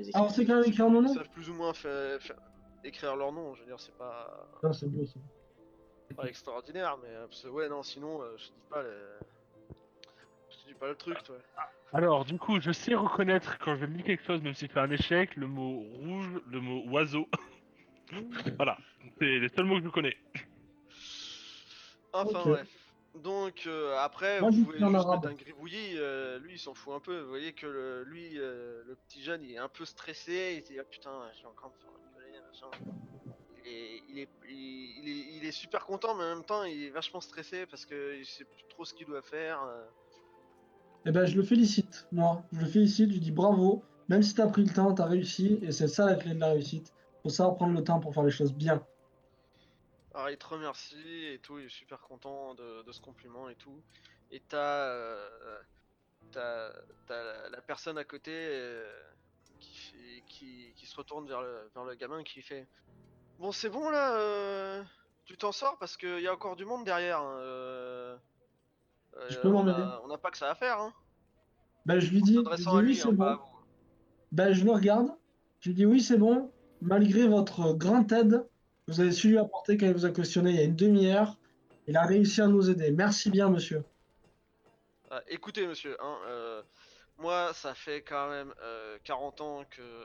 les écrire. Alors, c'est quand même écrire mon Ils nom savent plus ou moins fa- fa- écrire leur nom, je veux dire, c'est pas, Non, c'est mieux, ça. pas extraordinaire, mais euh, parce que, ouais, non, sinon, euh, je te dis pas le... Je te dis pas le truc, toi. Alors, du coup, je sais reconnaître quand je lis quelque chose, même si c'est un échec, le mot rouge, le mot oiseau. voilà, c'est les seuls mots que je connais. Enfin, Ok. bref. Donc, euh, après, Moi, vous pouvez juste arabe. mettre un gribouillis, euh, lui, il s'en fout un peu. Vous voyez que le- lui, euh, le petit jeune, il est un peu stressé, il se dit, ah putain, j'ai encore me faire engueuler, machin. Il est, il, est, il, est, il est super content, mais en même temps, il est vachement stressé parce qu'il sait plus trop ce qu'il doit faire. Eh ben, je le félicite, moi. Je le félicite, je lui dis bravo. Même si t'as pris le temps, t'as réussi. Et c'est ça la clé de la réussite. Faut savoir prendre le temps pour faire les choses bien. Alors il te remercie et tout, il est super content de, de ce compliment et tout. Et t'as euh, la, la personne à côté euh, qui, qui, qui se retourne vers le, vers le gamin qui fait Bon c'est bon là, euh, tu t'en sors parce qu'il y a encore du monde derrière. hein, euh, Je euh, peux on a- On n'a pas que ça à faire. Hein. Ben, je lui dis, je lui lui, c'est hein, bon. Ben, je le regarde. Je lui dis oui, c'est bon. Malgré votre grande aide, vous avez su lui apporter quand il vous a questionné il y a une demi-heure, il a réussi à nous aider. Merci bien, monsieur. Ah, écoutez, monsieur, hein, euh, moi, ça fait quand même euh, 40 ans que euh,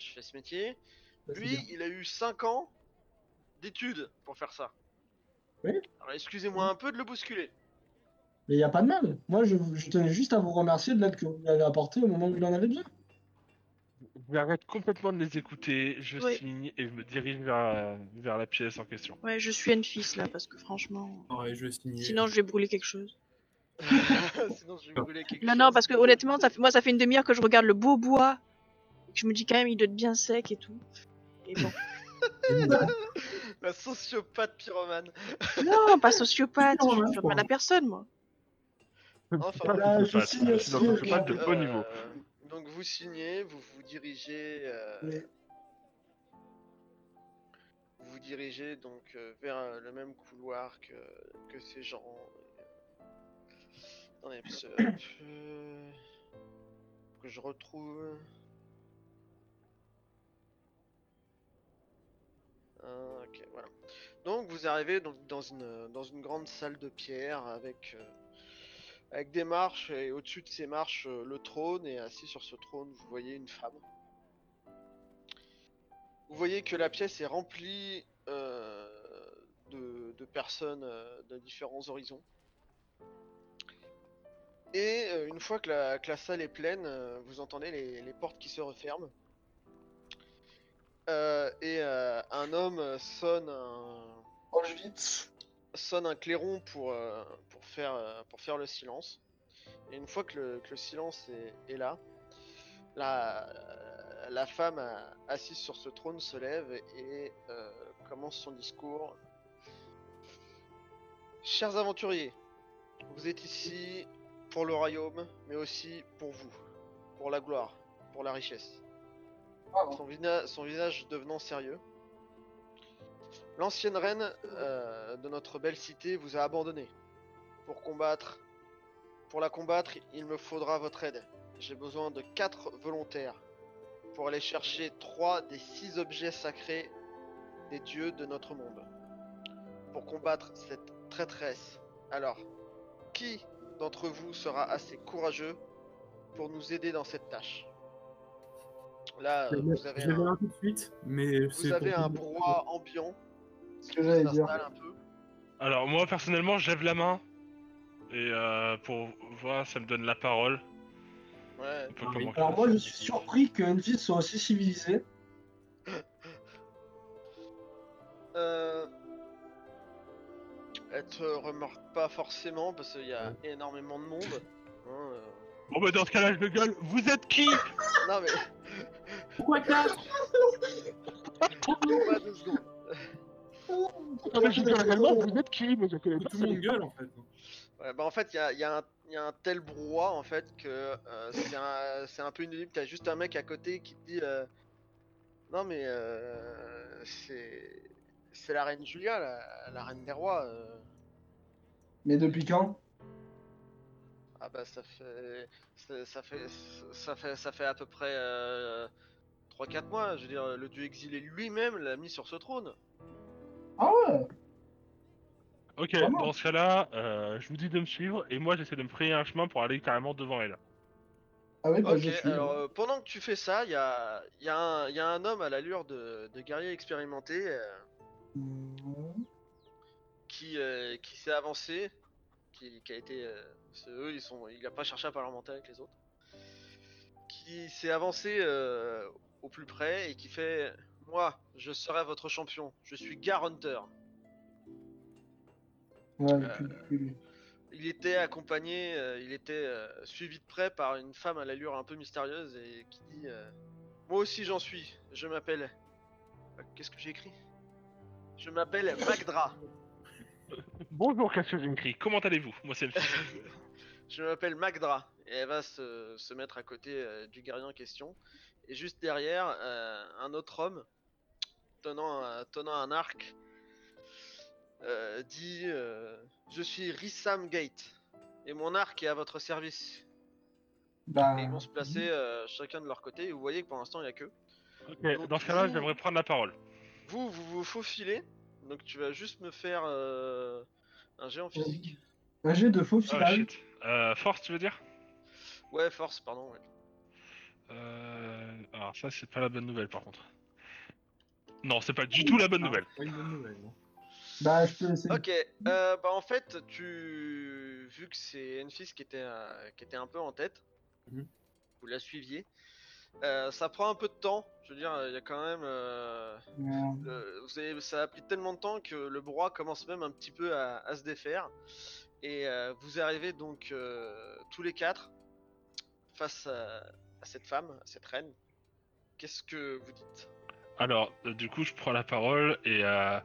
je fais ce métier. C'est Lui, il a eu 5 ans d'études pour faire ça. Oui. Alors, excusez-moi un peu de le bousculer. Mais il n'y a pas de mal. Moi, je, je tenais juste à vous remercier de l'aide que vous lui avez apportée au moment où il en avait besoin. J'arrête complètement de les écouter, je Oui. signe et je me dirige vers, vers la pièce en question. Ouais, je suis Enfis là parce que franchement. Ouais, je vais signer. Sinon, je vais brûler quelque chose. Sinon, je vais brûler quelque Non, chose. non, parce que honnêtement, ça fait... moi, ça fait une demi-heure que je regarde le beau bois. et que Je me dis quand même, il doit être bien sec et tout. Et bon. La sociopathe pyromane. non, pas sociopathe. Non, Je mal à personne, moi. Enfin, Pas Voilà, de je sociopathe, signe aussi, sociopathe de euh, haut niveau. Vous signez, vous vous dirigez. euh, Oui. Vous vous dirigez donc euh, vers euh, le même couloir que, que ces gens. Attendez, que, je retrouve. Ah, ok, voilà. Donc vous arrivez donc dans une dans une grande salle de pierre avec avec des marches et au-dessus de ces marches euh, le trône et assis sur ce trône vous voyez une femme. Vous voyez que la pièce est remplie euh, de, personnes euh, de différents horizons. Et une fois que la, salle est pleine, vous entendez les, portes qui se referment. Et un homme sonne un. Sonne un clairon pour, euh, pour, faire, euh, pour faire le silence. Et une fois que le, que le silence est, est là, la, la femme euh, assise sur ce trône se lève et euh, commence son discours. Chers aventuriers, vous êtes ici pour le royaume, mais aussi pour vous, pour la gloire, pour la richesse. Son, son visage devenant sérieux. L'ancienne reine euh, de notre belle cité vous a abandonné. Pour combattre, pour la combattre, il me faudra votre aide. J'ai besoin de quatre volontaires pour aller chercher trois des six objets sacrés des dieux de notre monde. Pour combattre cette traîtresse. Alors, qui d'entre vous sera assez courageux pour nous aider dans cette tâche? Là, vous avez un, tout de suite, mais vous c'est avez pour- un brouhaha ambiant Ce que j'allais qui dire. s'installe un peu. Alors moi personnellement, je lève la main et euh, pour voir, ça me donne la parole. Ouais. Comment- Alors moi, je suis surpris que Enfis soit aussi civilisé. Euh... Elle te remarque pas forcément parce qu'il y a énormément de monde. Hein, euh. Bon bah dans ce cas-là, je le gueule. Vous êtes qui? Non mais Pourquoi quatre? Pas deux secondes? Non mais je. Vous êtes qui Mais je connais pas. Tout le monde gueule en fait. Ouais, bah en fait il y a, y a y a un tel brouhaha en fait que euh, c'est un, un peu inaudible. T'as juste un mec à côté qui te dit euh, non mais euh, c'est c'est la reine Julia, la, la reine des rois. euh. Mais depuis quand? Ah bah ça fait ça, ça fait ça fait ça fait à peu près euh, 3-4 mois. Je veux dire, le dieu exilé lui-même l'a mis sur ce trône. Ah ouais Ok, Vraiment dans ce cas-là, euh, je vous dis de me suivre et moi j'essaie de me frayer un chemin pour aller carrément devant elle. Ah oui, bah, Ok, je suis. alors euh, pendant que tu fais ça, il y a, y, a un- y a un homme à l'allure de, de guerrier expérimenté euh, Mhm. qui, euh, qui s'est avancé, qui, qui a été. euh, c'est eux, ils sont, il a pas cherché à parlementer avec les autres. Qui s'est avancé euh, au plus près et qui fait Moi, je serai votre champion, je suis Gar Hunter. Ouais, Euh. Il était accompagné, euh, il était euh, suivi de près par une femme à l'allure un peu mystérieuse et qui dit euh, Moi aussi j'en suis, je m'appelle. Euh, Qu'est-ce que j'ai écrit? Je m'appelle Magdra. Bonjour Cassius comment allez-vous? Moi c'est le Je m'appelle Magdra. Et elle va se, se mettre à côté euh, du guerrier en question. Et juste derrière, euh, un autre homme, tenant un, tenant un arc, euh, dit euh, Je suis Rissam Gate. Et mon arc est à votre service. Bah, Et ils vont se placer euh, chacun de leur côté. Et vous voyez que pour l'instant, il n'y a que. Ok, dans ce cas-là, j'aimerais prendre la parole. Vous, vous vous faufilez. Donc tu vas juste me faire euh, un jet en physique. un jet de faux Oh filage. Euh, force, tu veux dire? Ouais, force, pardon. ouais. euh... Alors ça, c'est pas la bonne nouvelle par contre. Non, c'est pas du tout la bonne nouvelle. Pas une bonne nouvelle, non. Bah, je peux essayer. Ok, euh, bah en fait, tu. Vu que c'est Enfis qui était, euh, qui était un peu en tête, Mhm. vous la suiviez. euh, ça prend un peu de temps, je veux dire, il y a quand même. euh, Merde. euh, vous avez, ça a pris tellement de temps que le brouhaha commence même un petit peu à, à se défaire. Et euh, vous arrivez donc euh, tous les quatre face à, à cette femme, à cette reine. Qu'est-ce que vous dites? Alors, euh, du coup, je prends la parole et euh,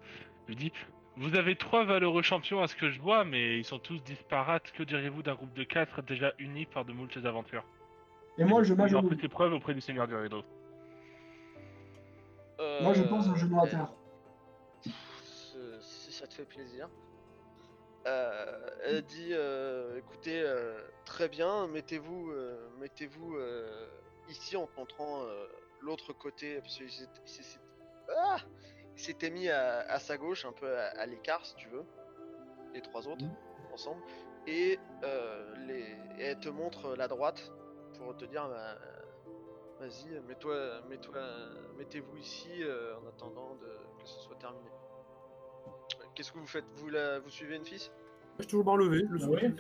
je dis Vous avez trois valeureux champions à ce que je vois, mais ils sont tous disparates. Que diriez-vous d'un groupe de quatre déjà unis par de moultes aventures? Et moi, je m'agenouille. fait ses preuves auprès du Seigneur du Rideau. Moi, je pense Euh, un genou à eh, terre. ce- si ça te fait plaisir. Euh, elle dit euh, écoutez, euh, très bien, mettez-vous euh, mettez-vous euh, ici en te montrant euh, l'autre côté. Parce qu'il ah s'était mis à, à sa gauche, un peu à, à l'écart si tu veux, les trois autres Mhm. ensemble. Et, euh, les, et elle te montre la droite pour te dire bah, vas-y, mets-toi, mets-toi, mettez-vous ici euh, en attendant de, que ce soit terminé. Qu'est-ce que vous faites? Vous, la, vous suivez une fille? Je suis toujours bras levé, le Ah sourire.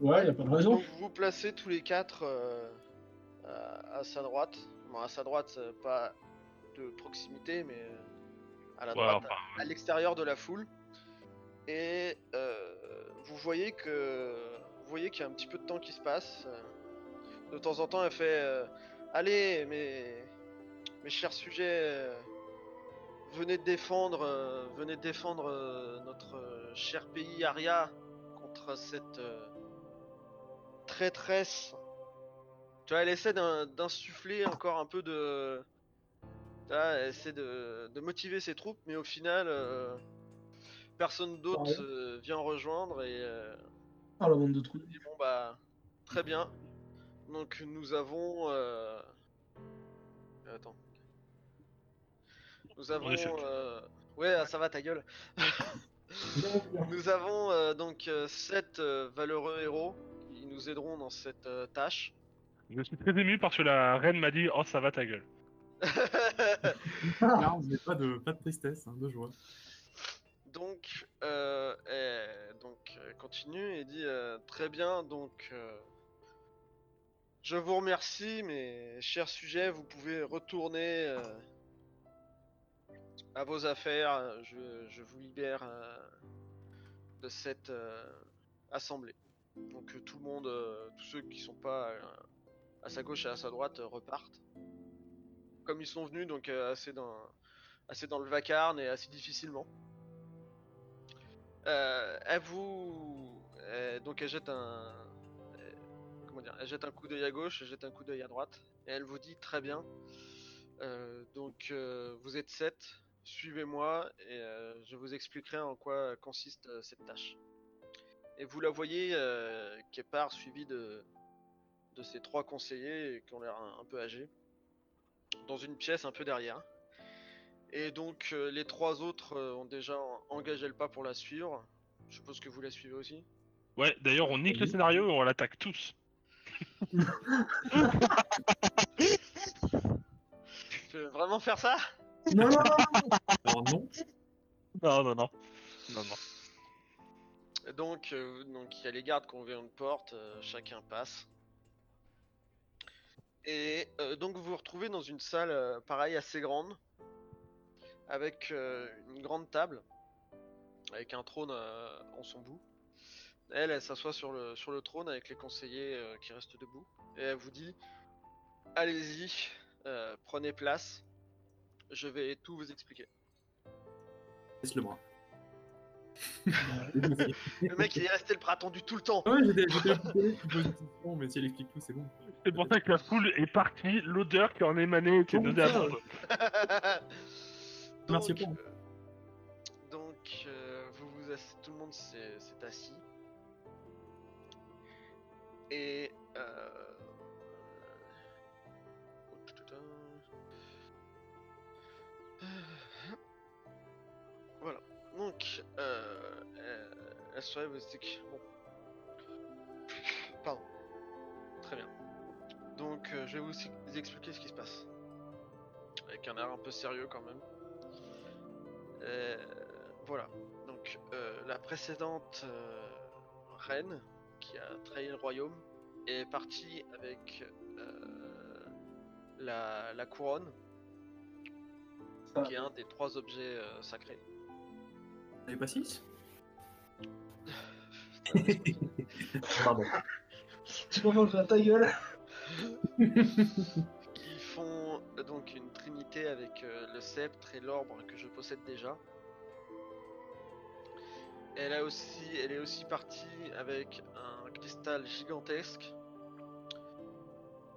ouais? Ouais, y a pas de raison. Donc vous vous placez tous les quatre euh, à, à sa droite. Bon, à sa droite, euh, pas de proximité, mais euh, à la Ouais, droite, à l'extérieur de la foule. Et euh, vous voyez que vous voyez qu'il y a un petit peu de temps qui se passe. De temps en temps, elle fait euh, Allez, mes, mes chers sujets, euh, venez défendre, venez défendre notre cher pays Aria contre cette traîtresse. Tu vois, elle essaie d'in- d'insuffler encore un peu de. Tu vois, elle essaie de, de motiver ses troupes, mais au final, euh, personne d'autre Ouais. euh, vient rejoindre et. euh, Ah, la bande de trous. dit, bon bah très bien. Donc nous avons euh... attends. Nous avons euh, ouais ah, ça va ta gueule. nous avons euh, donc euh, sept euh, valeureux héros qui nous aideront dans cette euh, tâche. Je suis très ému parce que la reine m'a dit Oh, ça va ta gueule. Là, on n'est pas de, pas de tristesse, hein, de joie. donc euh, donc elle continue et dit euh, très bien donc euh, je vous remercie mes chers sujets vous pouvez retourner euh, à vos affaires je, je vous libère euh, de cette euh, assemblée donc euh, tout le monde euh, tous ceux qui sont pas euh, à sa gauche et à sa droite euh, repartent comme ils sont venus donc euh, assez dans assez dans le vacarme et assez difficilement euh, elle vous. donc elle jette un. comment dire Elle jette un coup d'œil à gauche, elle jette un coup d'œil à droite. Et elle vous dit très bien. donc vous êtes sept, suivez-moi et je vous expliquerai en quoi consiste cette tâche. Et vous la voyez qui part suivie de, de ses trois conseillers qui ont l'air un, un peu âgés. dans une pièce un peu derrière. Et donc euh, les trois autres euh, ont déjà en- engagé le pas pour la suivre. Je suppose que vous la suivez aussi. Ouais, d'ailleurs, on nique le scénario et on l'attaque tous. Tu veux vraiment faire ça? Non, non, non, non, Non, non, non. Non, non. Donc, euh, donc il y a les gardes qui ont ouvert une porte, euh, chacun passe. Et euh, donc vous vous retrouvez dans une salle, euh, pareil, assez grande, avec euh, une grande table, avec un trône euh, en son bout. Elle, elle s'assoit sur le, sur le trône avec les conseillers qui restent debout. Et elle vous dit, allez-y, prenez place, je vais tout vous expliquer. laisse-le moi. Le mec, il est resté le bras tendu tout le temps. Ouais, j'étais mais si elle explique tout, c'est bon. C'est pour ça que la foule est partie, l'odeur qui en émanait était Oh, donnée à. Merci donc, pas. euh, donc euh, vous vous ass- tout le monde s'est s'est assis. Et euh... Donc, euh, euh, elle se relève et se dit que- Bon. Pardon. Très bien. Donc, euh, je vais vous vous expliquer ce qui se passe. Avec un air un peu sérieux quand même. Euh, voilà. Donc, euh, la précédente reine qui a trahi le royaume est partie avec la, la couronne, qui est un des trois objets euh, sacrés. T'avais pas 6 Putain, Pardon. tu faire ta gueule. qui font euh, donc une trinité avec euh, le sceptre et l'orbre que je possède déjà. Elle, a aussi, elle est aussi partie avec un cristal gigantesque.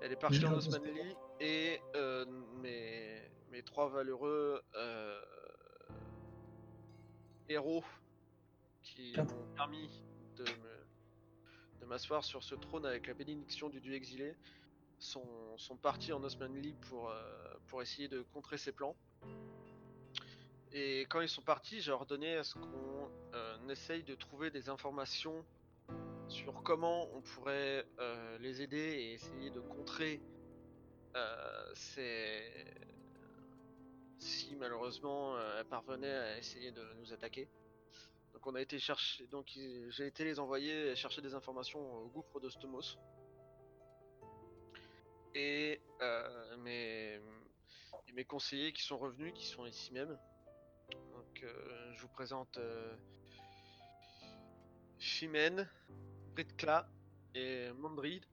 Elle est partie en. Osmanli et euh, mes, mes trois valeureux euh, héros qui Quatre. m'ont permis de m'asseoir sur ce trône avec la bénédiction du dieu exilé sont, sont partis en Osmanli pour, euh, pour essayer de contrer ses plans. Et quand ils sont partis, j'ai ordonné à ce qu'on euh, essaye de trouver des informations sur comment on pourrait euh, les aider et essayer de contrer ces... si malheureusement euh, elles parvenaient à essayer de nous attaquer. Donc on a été chercher, donc j'ai été les envoyer chercher des informations au gouffre de Stomos. Et euh, mes, conseillers qui sont revenus, qui sont ici même. Donc euh, je vous présente euh, Chimène, Britkla et Mandrid.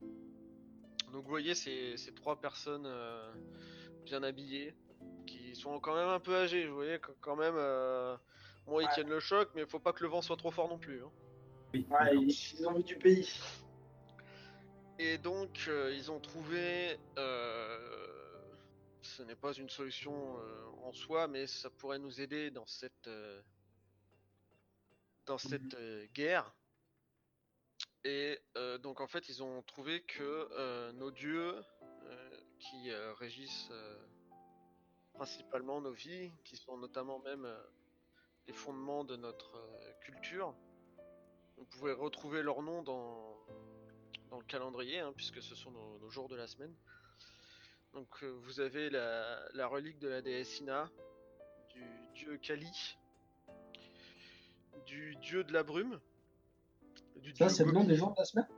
Donc vous voyez ces, trois personnes bien habillées, qui sont quand même un peu âgées, vous voyez qu- quand même. euh, bon ils Ouais. tiennent le choc, mais faut pas que le vent soit trop fort non plus. hein. Oui, Ouais, d'accord. ils ils ont vu du pays. Et donc, euh, ils ont trouvé. euh, ce n'est pas une solution euh, en soi, mais ça pourrait nous aider dans cette. euh, dans cette euh, guerre. Et euh, donc, en fait, ils ont trouvé que euh, nos dieux, euh, qui euh, régissent euh, principalement nos vies, qui sont notamment même euh, les fondements de notre euh, culture, on pouvait retrouver leur nom dans, dans le calendrier, hein, puisque ce sont nos, nos jours de la semaine. Donc euh, vous avez la, la relique de la déesse Ina, du dieu Kali, du dieu de la brume, du Ça, dieu c'est le nom des jours de la semaine?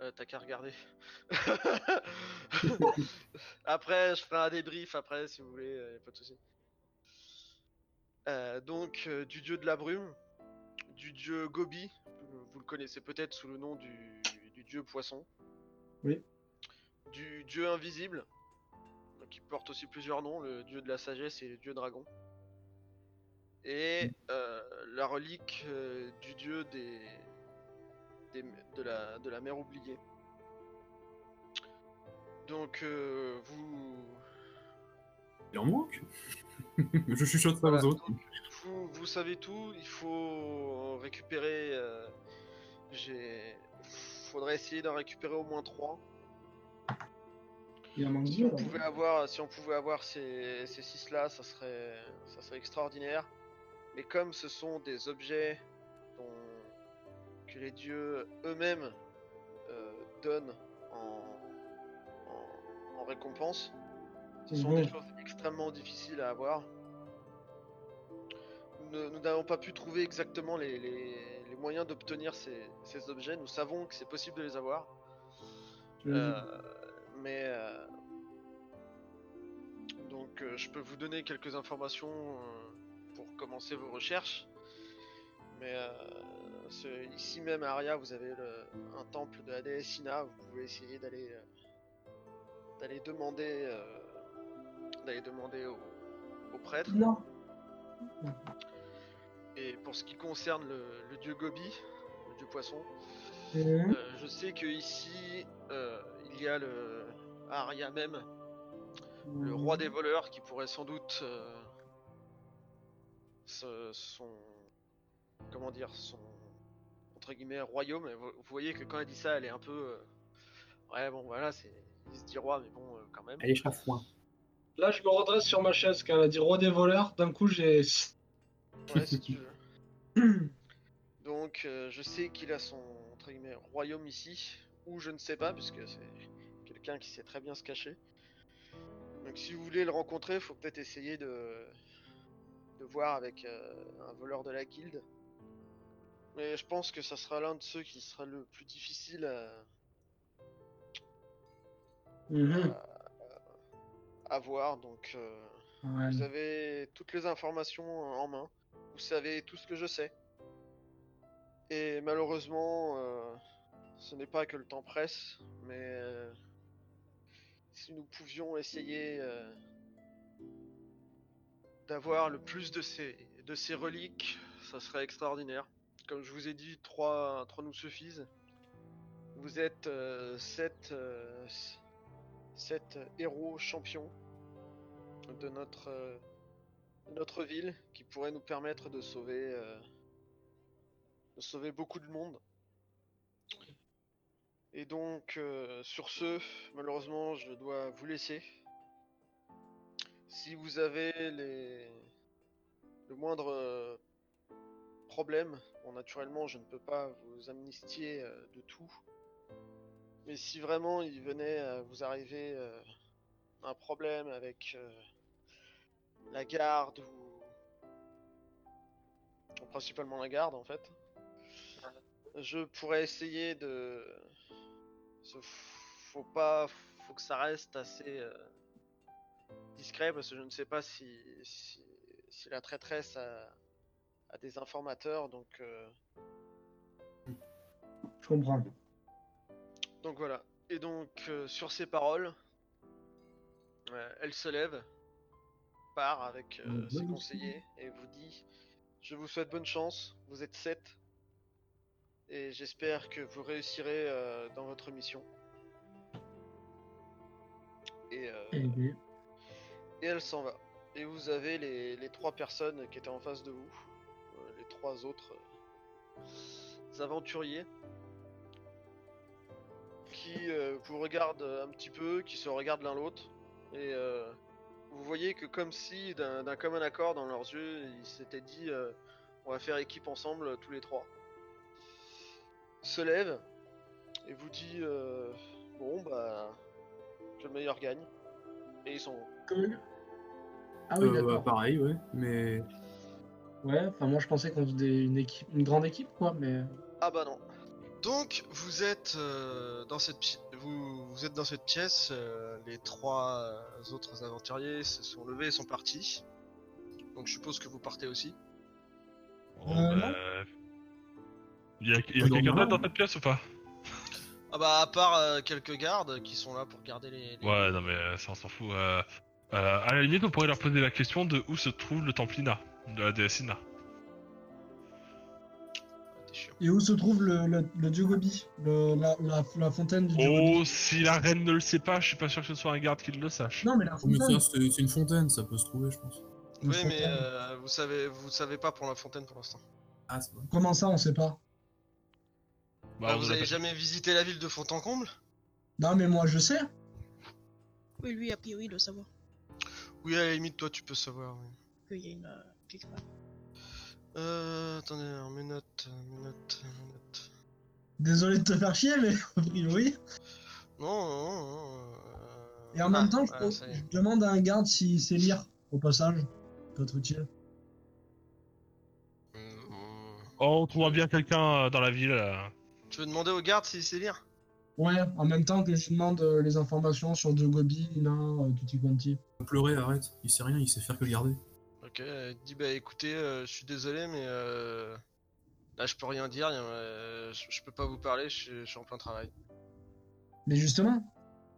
Euh, T'as qu'à regarder. après, je ferai un débrief après si vous voulez, euh, y a pas de souci. Euh, donc, euh, du dieu de la brume, du dieu Gobi, vous le connaissez peut-être sous le nom du, du dieu poisson. Oui. Du dieu invisible, il porte aussi plusieurs noms, le dieu de la sagesse et le dieu dragon. Et euh, la relique euh, du dieu des, des- de, la, de la mer oubliée. Donc euh, vous, Il en manque Je chuchote ça Voilà, aux autres. vous, vous savez tout, il faut récupérer. euh, j'ai, faudrait essayer d'en récupérer au moins trois. Il en manque Si on pouvait avoir, si on pouvait avoir ces, ces six là, ça serait, ça serait extraordinaire. Mais comme ce sont des objets que les dieux eux-mêmes euh, donnent en, en, en récompense, ce sont des choses extrêmement difficiles à avoir. Nous n'avons pas pu trouver exactement les, les- les moyens d'obtenir ces, ces objets. Nous savons que c'est possible de les avoir. Euh, mais euh, donc je peux vous donner quelques informations pour commencer vos recherches. Mais euh, ce- ici même à Aria, vous avez le- un temple de la déesse Ina. Vous pouvez essayer d'aller euh, d'aller demander euh, d'aller demander au, au prêtre. Non. Et pour ce qui concerne le, le dieu Gobi, le dieu poisson, Mhm. euh, je sais que ici euh, il y a le à Aria même le roi des voleurs qui pourrait sans doute ce- son comment dire son entre guillemets royaume Et vous, vous voyez que quand elle dit ça elle est un peu euh, ouais bon voilà c'est il se dit roi mais bon euh, quand même Allez, chafouin. Là, je me redresse sur ma chaise quand elle a dit roi des voleurs. D'un coup, j'ai. ouais si tu veux donc euh, je sais qu'il a son entre guillemets royaume ici ou je ne sais pas puisque c'est quelqu'un qui sait très bien se cacher donc si vous voulez le rencontrer faut peut-être essayer de de voir avec euh, un voleur de la guilde mais je pense que ça sera l'un de ceux qui sera le plus difficile à, Mhm. à voir donc euh, Ouais. Vous avez toutes les informations en main. Vous savez tout ce que je sais. Et malheureusement, euh, ce n'est pas que le temps presse, mais euh, si nous pouvions essayer euh, d'avoir le plus de ces, de ces reliques, ça serait extraordinaire. Comme je vous ai dit, trois, trois nous suffisent. Vous êtes euh, sept, euh, héros champions de notre, euh, notre ville qui pourrait nous permettre de sauver, euh, de sauver beaucoup de monde. Et donc, sur ce, malheureusement, je dois vous laisser. Si vous avez les... le moindre problème, bon, naturellement, je ne peux pas vous amnistier euh, de tout. Mais si vraiment il venait à vous arriver euh, un problème avec euh, la garde ou... principalement la garde en fait, je pourrais essayer de... Faut pas... Faut que ça reste assez discret parce que je ne sais pas si, si, si la traîtresse a, a des informateurs donc... euh, Je comprends. Donc voilà. Et donc euh, sur ces paroles, euh, elle se lève, part avec ses conseillers et vous dit Je vous souhaite bonne chance, vous êtes sept. Et j'espère que vous réussirez euh, dans votre mission. Et, euh, elle s'en va. Et vous avez les, les trois personnes qui étaient en face de vous, trois autres euh, aventuriers, qui euh, vous regardent un petit peu, qui se regardent l'un l'autre, et euh, vous voyez que comme si d'un commun accord dans leurs yeux, ils s'étaient dit euh, on va faire équipe ensemble tous les trois. Se lève et vous dit euh, bon bah que le meilleur gagne. Et ils sont comme- Ah oui, Euh, bah, pareil, ouais. Mais Ouais, enfin, moi, je pensais qu'on faisait une, équipe, une grande équipe, quoi, mais. Ah bah non. Donc vous êtes euh, dans cette pi- vous, vous êtes dans cette pièce. euh, les trois euh, autres aventuriers se sont levés et sont partis. Donc je suppose que vous partez aussi. Euh, bah, Il y a, y quelqu'un d'autre dans cette pièce ou pas? Ah bah à part euh, quelques gardes qui sont là pour garder les. les- Ouais, non mais euh, ça on s'en fout. Euh, euh, à la limite, on pourrait leur poser la question de où se trouve le temple De la déesse Ina. T'es chiant. Et où se trouve le, le, le dieu Gobi le, la, la, la fontaine du dieu Gobi Oh, si la reine ne le sait pas, je suis pas sûr que ce soit un garde qui le sache. Non, mais la mais fontaine. c'est une fontaine, ça peut se trouver, je pense. Une Oui mais euh, vous savez vous savez pas pour la fontaine pour l'instant. Ah, c'est vrai. Comment ça, on sait pas? Bah, Ah, vous avez pas- jamais visité la ville de Fontencomble? Non, mais moi, je sais. Oui, lui, a priori, il doit savoir Oui, à la limite, toi, tu peux savoir. oui. qu'il y a une. euh, Euh, attendez, alors, mes notes, euh, mes notes, mes notes. Désolé de te faire chier, mais a priori. Non, non, non. euh, Et en ah, même temps, je, est. je demande à un garde s'il sait lire, au passage. Peut être utile. Hmm, Oh, on trouvera bien quelqu'un euh, dans la ville. euh. Tu veux demander au garde s'il sait lire Ouais, en même temps que je demande euh, les informations sur Jogobi, Lina, euh, Tutti Quanti. Pleurer, arrête. Il sait rien, il sait faire que garder. Ok, elle dit bah écoutez, euh, je suis désolé, mais euh, là je peux rien dire, euh, je, je peux pas vous parler, je, suis- je suis en plein travail. Mais justement,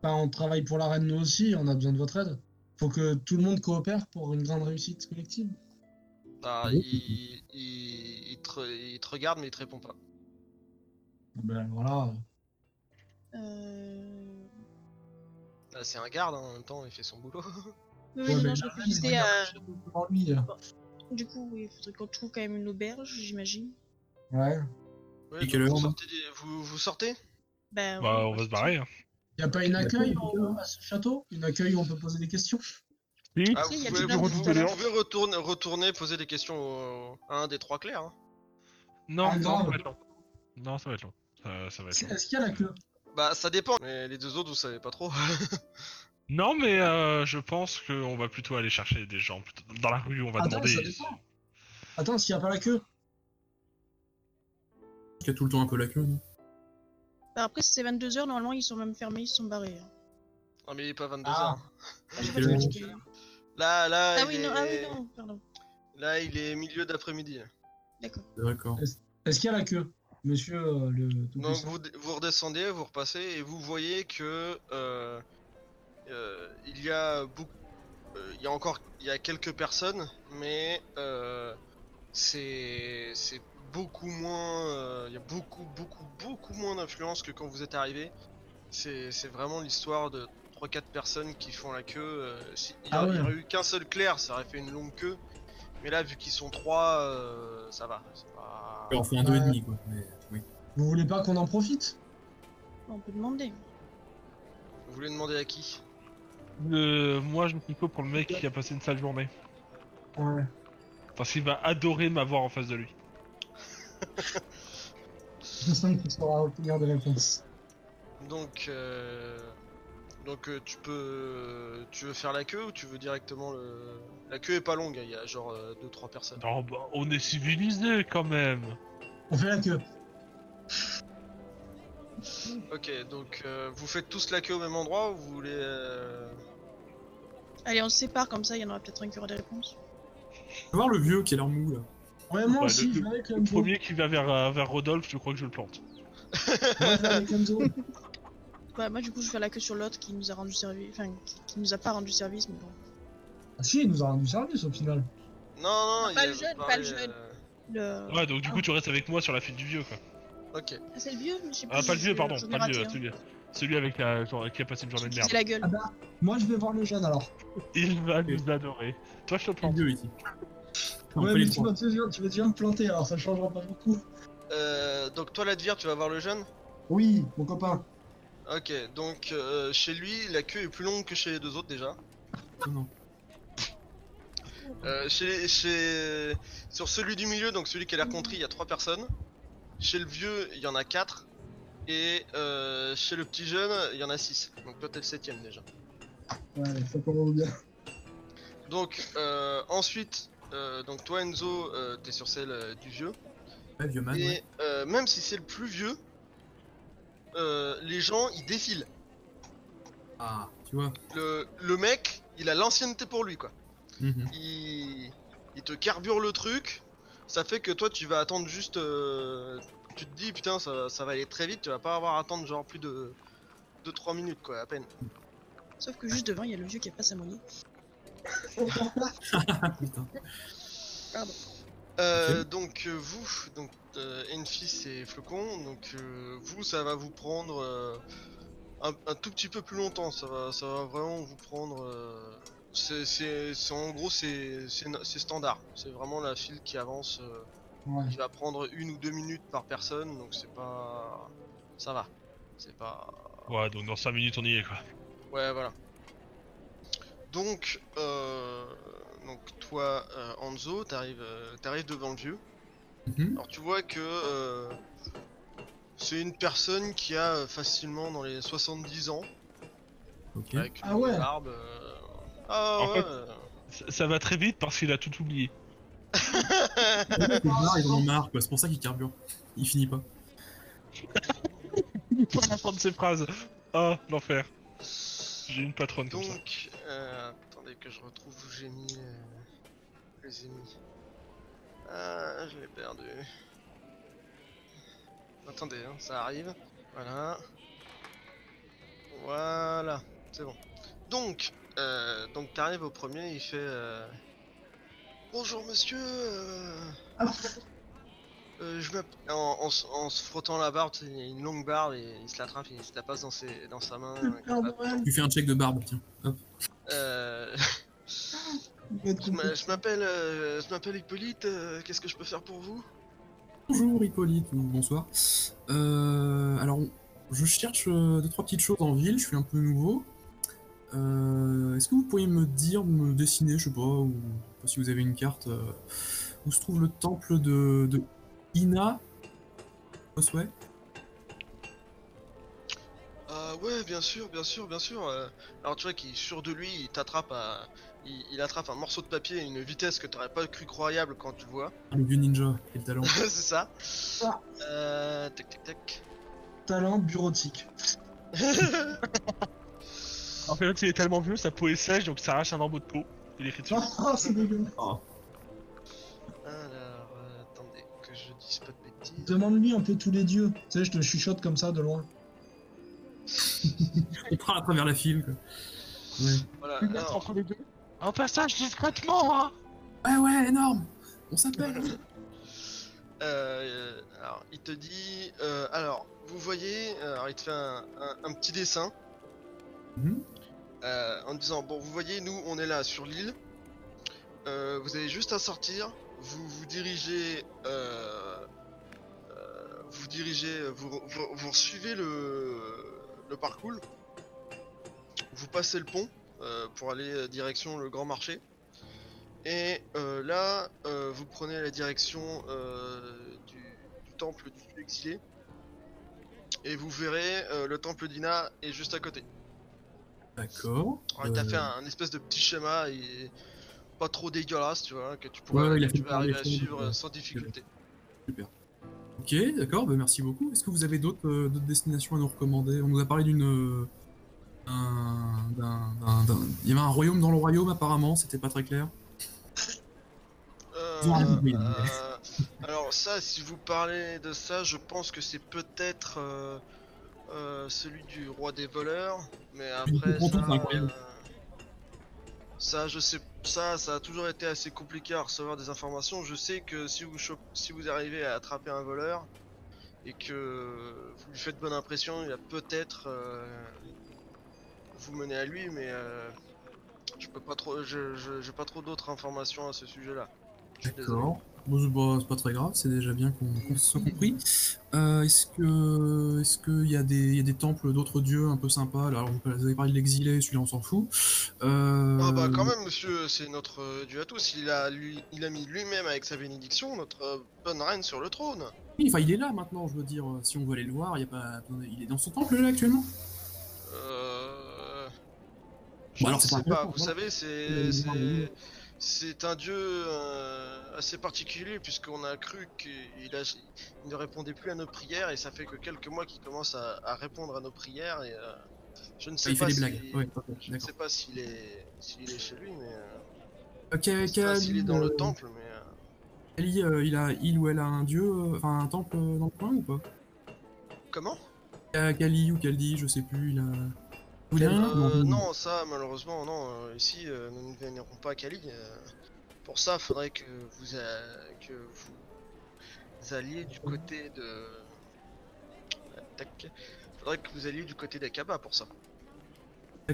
bah, on travaille pour la reine nous aussi, on a besoin de votre aide. Faut que tout le monde coopère pour une grande réussite collective. Ah, Oui. il, il, il te, re- il te regarde mais il te répond pas. Ben voilà. Euh... Bah, c'est un garde hein, en même temps, il fait son boulot. Oui, Ouais, oui, non, je réfléchissais à. euh. Du coup, oui, il faudrait qu'on trouve quand même une auberge, j'imagine. Ouais. Ouais, Et quelle vous, sortez des- vous, vous sortez? Ben, Bah, oui, on va se barrer. Hein. Y a pas une accueil au- à ce château? Une accueil où on peut poser des questions? Ah, Si, il y a vous, pouvez, vous, vous- retourner, retourner poser des questions au- à un des trois clercs. hein. Non, Ah, non, ça va être long. Non, ça va être long. Ça, ça va être long. Est-ce qu'il y a la queue? Bah ça dépend, mais les deux autres vous savez pas trop. Non, mais euh, je pense qu'on va plutôt aller chercher des gens. plutôt Dans la rue, on va Attends, demander. ça dépend. Attends, s'il y a pas la queue? Il y a tout le temps un peu la queue, non? Ben, après, si c'est 22h, normalement, ils sont même fermés, ils sont barrés. hein. non mais il est pas 22h. Ah. Ah, j'ai pas. Là, là, Ah il oui, est... non, ah oui, non, pardon. là il est milieu d'après-midi. D'accord. D'accord. Est-ce qu'il y a la queue? Monsieur euh, le Donc vous, vous redescendez, vous repassez et vous voyez que euh, il y a beaucoup, euh, il y a encore, il y a quelques personnes, mais euh, c'est c'est beaucoup moins, euh, il y a beaucoup beaucoup beaucoup moins d'influence que quand vous êtes arrivé. C'est c'est vraiment l'histoire de 3-4 personnes qui font la queue. euh, si- il y Ah il ouais. aurait eu qu'un seul clair, ça aurait fait une longue queue. Mais là, vu qu'ils sont trois, euh, ça va. pas- On fait un deux et demi, quoi. Mais, oui. Vous voulez pas qu'on en profite? On peut demander. Vous voulez demander à qui? Euh, moi, je me plutôt pour le mec qui a passé une sale journée. Ouais. Parce qu'il va adorer m'avoir en face de lui. Je sens qu'il saura obtenir des réponses. Donc, euh, donc euh, tu peux, tu veux faire la queue ou tu veux directement le. La queue est pas longue, il y a genre 2-3 personnes. Non, bah, on est civilisé quand même. On fait la queue. Ok, donc euh, vous faites tous la queue au même endroit ou vous voulez. euh, Allez, on se sépare comme ça, il y en aura peut-être un qui aura des réponses. On va voir le vieux qui a l'air mou, là. Ouais, moi Ouais, aussi, le- je vais avec Le premier qui va vers, euh, vers Rodolphe, je crois que je le plante. Moi, je vais avec Enzo. Ouais, moi, du coup, je vais faire la queue sur l'autre qui nous a rendu service. Enfin, qui, qui nous a pas rendu service, mais bon. Ah si, il nous a rendu service au final. Non, non, pas il le a jeune, pas parlé, le jeune. euh, Le... Ouais, donc du coup, tu restes avec moi sur la file du vieux, quoi. Ok. Ah, c'est le vieux Je sais Ah, plus, pas le vieux, je- pardon, j'en ai pas le raté vieux, un. celui, celui avec la, genre, qui a passé une journée de merde. C'est la gueule. Ah bah, moi je vais voir le jeune alors. Il va nous adorer. Toi, je te Le plante. vieux, ici. Ouais, mais tu vas, te, tu vas déjà me planter alors ça changera pas beaucoup. Euh, donc toi, Ladvir, tu vas voir le jeune? Oui, mon copain. Ok, donc euh, chez lui, la queue est plus longue que chez les deux autres déjà. Non, non. Euh, chez, chez... Sur celui du milieu, donc celui qui a l'air contrit, il y a trois personnes. Chez le vieux, il y en a quatre. Et euh, chez le petit jeune, il y en a six. Donc toi, t'es le septième déjà. Ouais, ça commence bien. Donc euh, ensuite, euh, donc toi Enzo, euh, t'es sur celle euh, du vieux. Ouais, vieux man, Et ouais. euh, même si c'est le plus vieux, euh, les gens ils défilent. Ah, tu vois. Le, le mec, il a l'ancienneté pour lui quoi. Mhm. Il, il te carbure le truc. Ça fait que toi tu vas attendre juste. Tu te dis putain ça, ça va aller très vite, tu vas pas avoir à attendre genre plus de 2-3 minutes quoi à peine. Sauf que juste devant, il y a le vieux qui a pas sa monnaie. Ah, putain. Pardon. Euh, Donc euh, vous, donc euh, Enfis et Flocon, donc euh, vous ça va vous prendre euh, un, un tout petit peu plus longtemps, ça va, ça va vraiment vous prendre. euh, c'est, c'est, c'est- en gros c'est, c'est, c'est standard, c'est vraiment la file qui avance, euh, Ouais. qui va prendre une ou deux minutes par personne, donc c'est pas, ça va, c'est pas, Ouais, donc dans 5 minutes, on y est, quoi. ouais voilà. Donc, euh, donc toi, euh, Anzo, t'arrives, euh, t'arrives devant le vieux. Mhm. Alors tu vois que euh, c'est une personne qui a euh, facilement dans les 70 ans, Ok. avec une Ah ouais. barbe. euh, Ah En ouais. fait- Ça, ça va très vite parce qu'il a tout oublié. Ils en ont marre, quoi. C'est pour ça qu'il carbure. Il finit pas. Il faut apprendre ses phrases. Oh, l'enfer. J'ai une patronne comme ça. Donc, euh, attendez que je retrouve où j'ai mis euh, les ennemis. Ah, je l'ai perdu. Attendez, hein, ça arrive. Voilà. Voilà, c'est bon. Donc, euh, donc t'arrives au premier, il fait euh, Bonjour monsieur. euh, Ah, euh, je m'app- en, en se- en se frottant la barbe, il a une longue barbe et il se l'attrape, il se la passe dans, ses, dans sa main. Tu fais un check de barbe, tiens. Hop. Euh, Je m'appelle euh, je m'appelle Hippolyte, euh, qu'est-ce que je peux faire pour vous? Bonjour Hippolyte, ou bonsoir. Euh, alors, je cherche euh, deux trois petites choses en ville, je suis un peu nouveau. Euh, Est-ce que vous pourriez me dire, me dessiner, je sais pas, ou pas si vous avez une carte, euh, où se trouve le temple de, de Ina Au souhait Euh ouais bien sûr, bien sûr, bien sûr. euh, alors tu vois qu'il est sûr de lui, il t'attrape à. Il, il attrape un morceau de papier à une vitesse que t'aurais pas cru croyable quand tu le vois. Le vieux ninja, quel talent. c'est ça. Ah. Euh, tac tac tac. Talent bureautique. En fait, il est tellement vieux, sa peau est sèche, donc ça arrache un embout de peau. Il écrit dessus. Ah, c'est dégueu. Alors, euh, attendez, que je dise pas de bêtises. Demande-lui un peu tous les dieux. Tu sais, je te chuchote comme ça de loin. On parle à travers la file, quoi. Ouais. Voilà, Une alors, entre les deux. Un passage discrètement, hein Ouais, ouais, énorme On s'appelle euh, alors, il te dit. euh, alors, vous voyez, euh, alors il te fait un, un- un petit dessin. Mhm. Euh, en disant bon vous voyez nous on est là sur l'île. Euh, vous avez juste à sortir. Vous vous dirigez euh, vous dirigez vous, suivez le, parcours. Vous passez le pont pour aller direction le grand marché. Et là vous prenez la direction du, temple du exilé. Et vous verrez le temple d'Ina est juste à côté D'accord. alors, il t'a Euh, fait un, un espèce de petit schéma et pas trop dégueulasse, tu vois, que tu pourrais Ouais, fait tu vas arriver à suivre euh, sans difficulté. Ok, d'accord, bah merci beaucoup. Est-ce que vous avez d'autres euh, destinations à nous recommander? On nous a parlé d'une. euh, Il y avait un royaume dans le royaume apparemment, c'était pas très clair. Euh, alors ça, si vous parlez de ça, je pense que c'est peut-être euh, celui du roi des voleurs, mais après ça, incroyable. euh, ça, je sais, ça, ça a toujours été assez compliqué à recevoir des informations. Je sais que si vous si vous arrivez à attraper un voleur et que vous lui faites bonne impression, il va peut-être euh, vous mener à lui, mais je peux pas trop, je, je- j'ai pas trop d'autres informations à ce sujet-là. D'accord. Bon, c'est pas, très grave, c'est déjà bien qu'on se soit compris. Euh, est-ce que est-ce qu'il y, a des- y a des temples d'autres dieux un peu sympas? Alors, vous avez parlé de l'exilé, celui-là on s'en fout. Euh, Ah bah quand même monsieur, c'est notre euh, dieu à tous, il a, lui, il a mis lui-même avec sa bénédiction notre bonne reine sur le trône. Oui, enfin, il est là maintenant, je veux dire. Si on veut aller le voir, il, y a pas... il est dans son temple là actuellement Euh... Je Bon, alors, sais pas vous voilà. savez, c'est... c'est- un dieu euh, assez particulier puisqu'on a cru qu'il a... il ne répondait plus à nos prières et ça fait que quelques mois qu'il commence à, à répondre à nos prières et euh, je ne sais Il pas fait des si- blagues. Ouais, ok, Je ne sais pas s'il est, s'il est chez lui, mais euh, Ok, je sais pas s'il est dans euh, le temple, mais euh, Kali, euh, il, a, il ou elle a un dieu, euh, enfin un temple euh, dans le coin ou pas? Comment? Ka- Kali ou Kaldi, je sais plus, il a. Vous Euh, non, ça malheureusement non. euh, ici, euh, nous ne vénérons pas Kali. euh, pour ça, faudrait que vous a- que vous alliez du côté de. Tac. Faudrait que vous alliez du côté d'Akaba pour ça.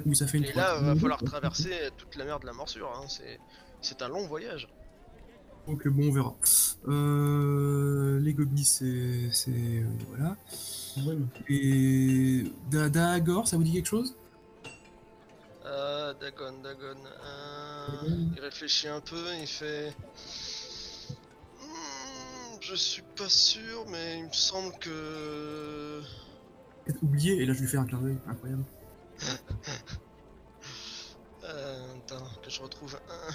Oui, ça fait une Et là, va falloir traverser toute la mer de la morsure. Hein. C'est c'est un long voyage. Donc bon, on verra. Euh, les gobis, c'est. voilà. Et. Da- Daagor, ça vous dit quelque chose? Euh, Dagon, Dagon. euh, il réfléchit un peu, il fait. Hmm, je suis pas sûr, mais il me semble que. Peut-être oublié, et là je lui fais un clin d'œil, incroyable. Euh, attends, que je retrouve un.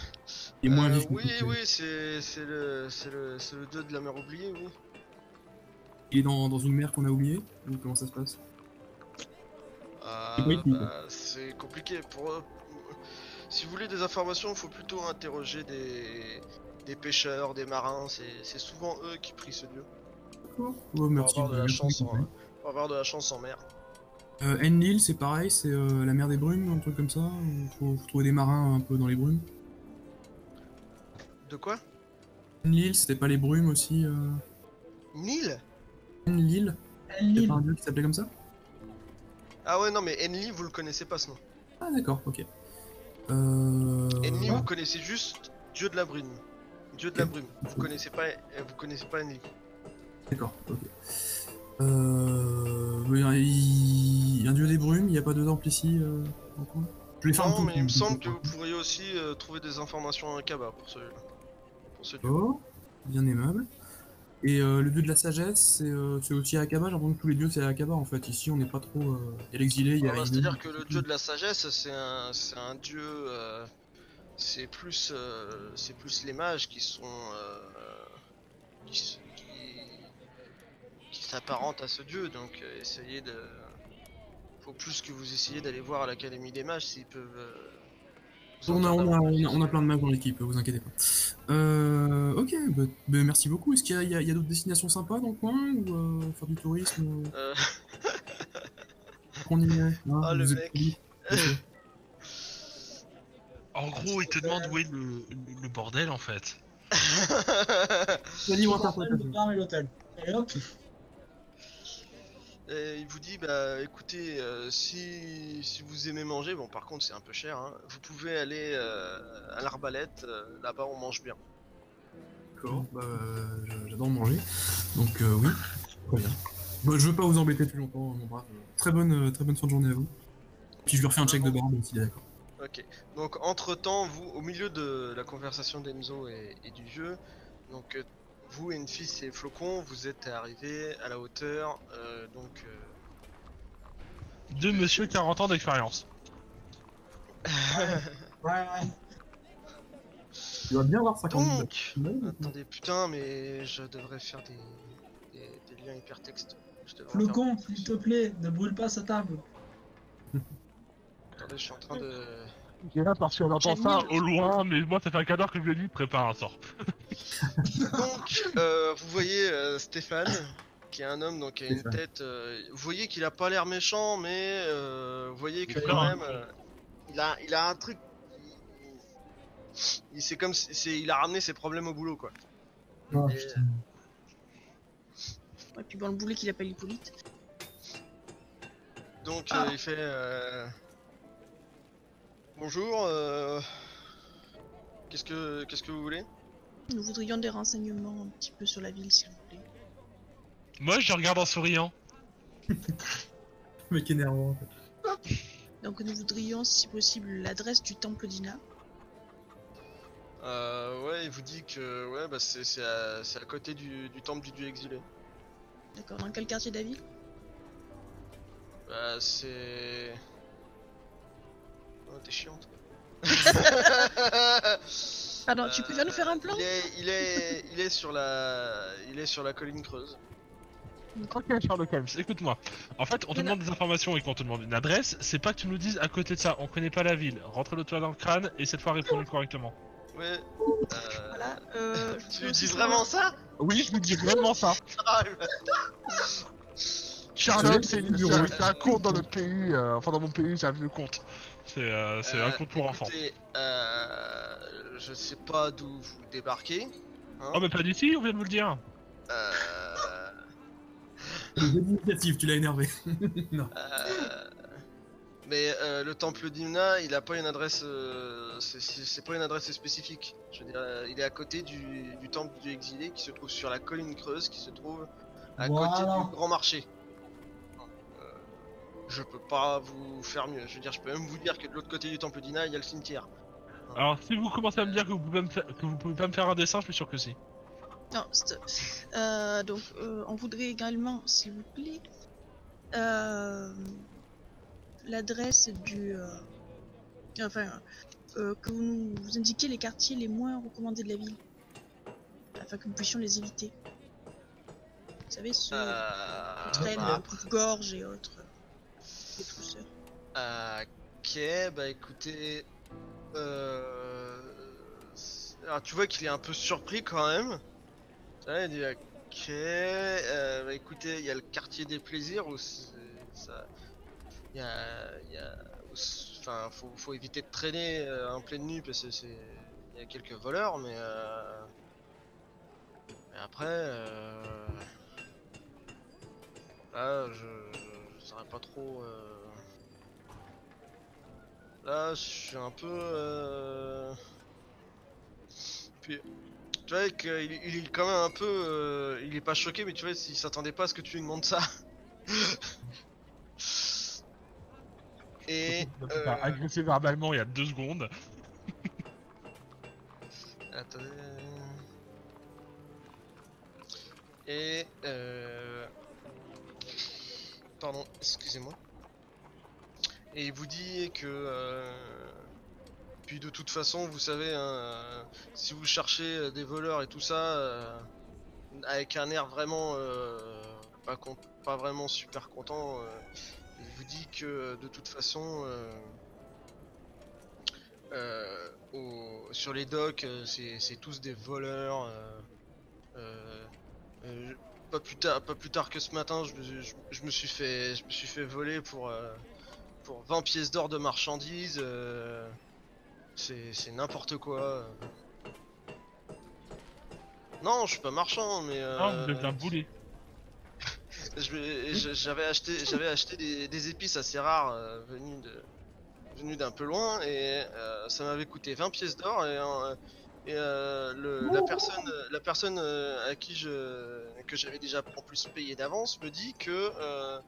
Il est moins Euh, oui, oui, c'est c'est le, c'est le, c'est le 2 de la mer oubliée, oui. Il est dans, dans une mer qu'on a oubliée Ou comment ça se passe? Ah, bah, c'est compliqué. Pour, eux. si vous voulez des informations, il faut plutôt interroger des, des pêcheurs, des marins. C'est c'est souvent eux qui prient ce dieu. Avoir de la chance en- Pour avoir de la chance en mer. Euh, Enlil, c'est pareil, c'est euh, la mer des brumes, un truc comme ça Il faut, faut trouver des marins un peu dans les brumes. De quoi? Enlil, c'était pas les brumes aussi euh... Nil? Enlil Enlil. pas un dieu qui s'appelait comme ça? Ah ouais, non, mais Enli, vous le connaissez pas ce nom. Ah d'accord, ok. Euh... Enli, Ah. vous connaissez juste Dieu de la brume. Dieu de la brume. Vous connaissez pas, euh, vous connaissez pas Enli. D'accord, ok. Euh... oui, il- Un dieu des brumes, il n'y a pas de temple ici euh, Je vais faire un Non, tour mais il me semble que vous pourriez aussi euh, trouver des informations à Akaba pour celui-là. Pour ce dieu. Oh, bien aimable. Et euh, le dieu de la sagesse, c'est euh, c'est aussi Akaba. J'ai l'impression que tous les dieux c'est Akaba en fait. Ici on n'est pas trop. euh, Il y a l'exilé, il y a. Voilà, C'est-à-dire que le dieu de la sagesse, c'est un, un dieu. euh, c'est plus, euh, c'est plus les mages qui sont, qui, qui, s'apparentent à ce dieu. Donc, essayez de. Faut plus que vous essayiez d'aller voir à l'académie des mages s'ils peuvent. On a, on, a, on, a, on a plein de mages dans l'équipe, vous inquiétez pas. Euh, ok, bah, bah, merci beaucoup. Est-ce qu'il y a, d'autres destinations sympas dans le coin ou euh, faire du tourisme Euh, euh, qu'on y est hein, Ah, le mec. En gros, il te demande où est le, le bordel en fait. Le bar et l'hôtel. Et hop, Et il vous dit bah écoutez euh, si, si vous aimez manger bon par contre c'est un peu cher hein, vous pouvez aller euh, à l'arbalète euh, là-bas on mange bien D'accord, bah, j'adore manger. Donc oui, très bien. Bah, je veux pas vous embêter plus longtemps, mon brave. Très bonne, très bonne fin de journée à vous. Puis je lui refais un check de barbe s'il est d'accord. ok donc entre temps vous au milieu de la conversation d'Enzo et, et du vieux donc vous Enfis et Flocon vous êtes arrivés à la hauteur euh, donc euh, De monsieur 40 ans d'expérience. ouais, ouais. Tu vas bien voir ça quand donc même. attendez putain mais je devrais faire des, des, des liens hypertextes Flocon, s'il te plaît, ne brûle pas sa table. attendez je suis en train de J'ai là parce qu'on entend ça au loin, mais moi ça fait un quart d'heure que je lui ai dit prépare un sort. Donc, euh, vous voyez euh, Stéphane, qui est un homme donc qui a une Stéphane. tête. euh, vous voyez qu'il a pas l'air méchant, mais euh, vous voyez que Il est quand même, euh, il a, il a un truc. Il, il- c'est comme, si- c'est, il a ramené ses problèmes au boulot quoi. Oh, Et- putain. Et puis bon, le boulet qu'il appelle Hippolyte. Donc Ah. euh, il fait. euh, Bonjour. euh, Qu'est-ce que, qu'est-ce que vous voulez? Nous voudrions des renseignements un petit peu sur la ville, s'il vous plaît. Moi je regarde en souriant. Mec énervant. en fait. Donc nous voudrions, si possible, l'adresse du temple d'Ina. euh, Ouais, il vous dit que ouais, bah c'est, c'est, à, c'est à côté du, du temple du dieu exilé. D'accord, dans quel quartier de la ville? Bah, c'est. Oh, t'es chiante. Pardon, tu peux nous faire un plan il est, il est, il est sur la, il est sur la colline creuse. Ok, Sherlock Holmes, écoute-moi. En fait, on te Mais demande des informations et qu'on te demande une adresse, c'est pas que tu nous dises à côté de ça, on connaît pas la ville. Rentre le toit dans le crâne et cette fois réponds correctement. Ouais. Euh... Voilà, euh... je Tu lui dis vraiment ça Oui, je vous dis vraiment ça. Ah, Sherlock, c'est- c'est un- c'est un conte dans notre pays, euh, enfin dans mon pays, c'est un vieux conte. C'est euh, c'est un euh, conte pour enfants. euh, je sais pas d'où vous débarquez. hein. Oh, mais pas d'ici, on vient de vous le dire. Euh, d'initiative, tu l'as énervé. non. euh, Mais euh, le temple d'Imna, il a pas une adresse, euh, c'est- pas une adresse spécifique. Je veux dire, euh, il est à côté du, du temple du exilé qui se trouve sur la colline creuse, qui se trouve à Voilà. côté du grand marché. Je peux pas vous faire mieux. Je veux dire, je peux même vous dire que de l'autre côté du temple d'Ina, il y a le cimetière. Alors, si vous commencez à me dire que vous pouvez, me faire- que vous pouvez pas me faire un dessin, je suis sûr que si. Non, stop. Euh, donc, euh, on voudrait également, s'il vous plaît, euh, l'adresse du. euh, enfin, euh, que vous nous vous indiquiez les quartiers les moins recommandés de la ville, afin que nous puissions les éviter. Vous savez, ceux Euh, qui traînent bah, gorge et autres. Ok, bah écoutez. Euh... Alors, tu vois qu'il est un peu surpris quand même. Il dit ok. euh, bah écoutez, il y a le quartier des plaisirs où ça. Il y a. y a- Enfin, faut, faut éviter de traîner euh, en pleine nuit parce que. Il y a quelques voleurs, mais. Euh... Mais après. Euh... Là, je. Je saurais pas trop. euh, Là, je suis un peu. Euh... Puis, tu vois qu'il il est quand même un peu. euh, Il est pas choqué, mais tu vois, s'il s'attendait pas à ce que tu lui demandes ça. Et. Euh, agresser verbalement il y a deux secondes. Attendez. Et euh... Pardon, excusez-moi. Et il vous dit que... euh, Puis de toute façon, vous savez, hein, euh, si vous cherchez euh, des voleurs et tout ça, avec un air vraiment... Pas, vraiment super content, il vous dit que de toute façon... sur les docks, c'est tous des voleurs. pas plus tard, pas plus tard que ce matin, je, me- je- je me suis fait, je me suis fait voler pour euh, pour 20 pièces d'or de marchandises. euh, c'est n'importe quoi. Non, je suis pas marchand, mais euh, Non, vous êtes un boulet. j'avais acheté, j'avais acheté des, des épices assez rares euh, venues de, venues d'un peu loin et euh, ça m'avait coûté 20 pièces d'or et, euh, et, euh, le- la personne, la personne à qui je, que j'avais déjà en plus payé d'avance me dit que euh,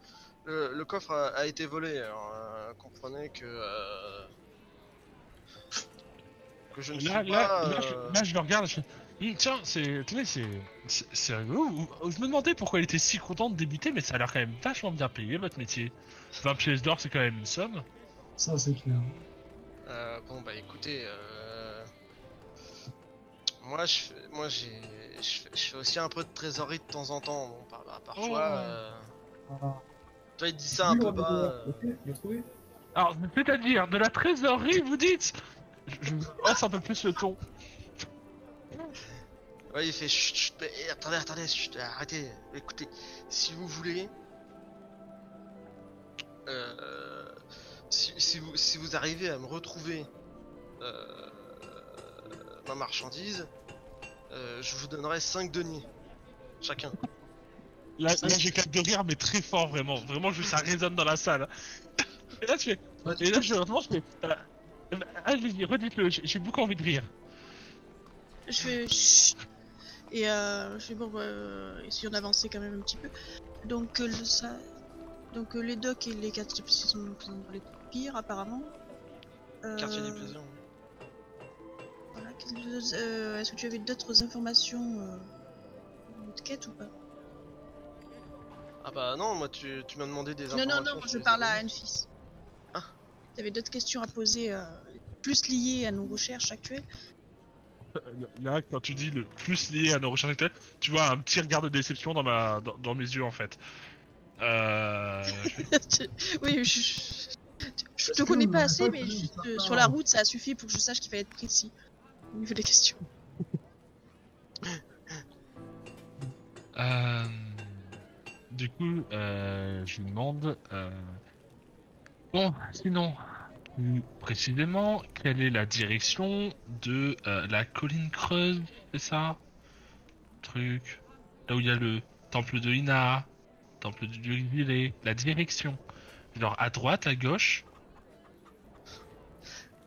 le, le coffre a, a été volé. Alors euh, comprenez que euh, que je ne suis Là, pas. là, là, je, euh, là, je le regarde, je fais, tiens, c'est, attendez, c'est, rigolo. Je me demandais pourquoi il était si content de débuter, mais ça a l'air quand même vachement bien payé votre métier. 20 pièces d'or, c'est quand même une somme. Ça, c'est clair. Euh, bon bah écoutez, euh... moi je fais, moi j'ai, je fais, je fais aussi un peu de trésorerie de temps en temps. Bon, par- par- parfois, Oh. euh... Ah. toi il dit ça un peu bas. euh, Ok, il a trouvé. Alors, c'est-à-dire de la trésorerie, vous dites? Je, je passe un peu plus le ton. Ouais, il fait chut, chut, mais, eh, attendez, attendez, chut, arrêtez. Écoutez, si vous voulez, euh, si, si vous si vous arrivez à me retrouver euh, ma marchandise, euh, je vous donnerai 5 deniers chacun. Là, là j'éclate de rire, mais très fort, vraiment. Vraiment, je, ça résonne dans la salle. Et là, tu fais. Et là, je, vraiment, je fais. euh, euh, Allez-y, redites-le, j'ai beaucoup envie de rire. Je fais chut. Et euh, je fais bon, bah, euh, essayons d'avancer quand même un petit peu. Donc, euh, le, ça, donc euh, les docks et les quartiers sont sont les pires apparemment. Euh, Quartier des plaisirs. Voilà. euh, Est-ce que tu avais d'autres informations euh, de quête ou pas? Ah bah non, moi tu, tu m'as demandé des Non, informations. non, non, sur je parle à abonnés. Tu avais d'autres questions à poser, euh, plus liées à nos recherches actuelles? Euh, Là, quand tu dis le plus lié à nos recherches actuelles, tu vois un petit regard de déception dans, ma, dans, dans mes yeux, en fait. Euh. Oui, je, je, te connais pas assez, mais juste, euh, par- sur la route, ça a suffi pour que je sache qu'il fallait être précis au niveau des questions. Euh, du coup, euh, je lui demande. Bon, sinon, plus précisément, quelle est la direction de euh, la colline creuse C'est ça? Truc. Là où il y a le temple de Ina, temple du dieu exilé, la direction. Genre à droite, à gauche?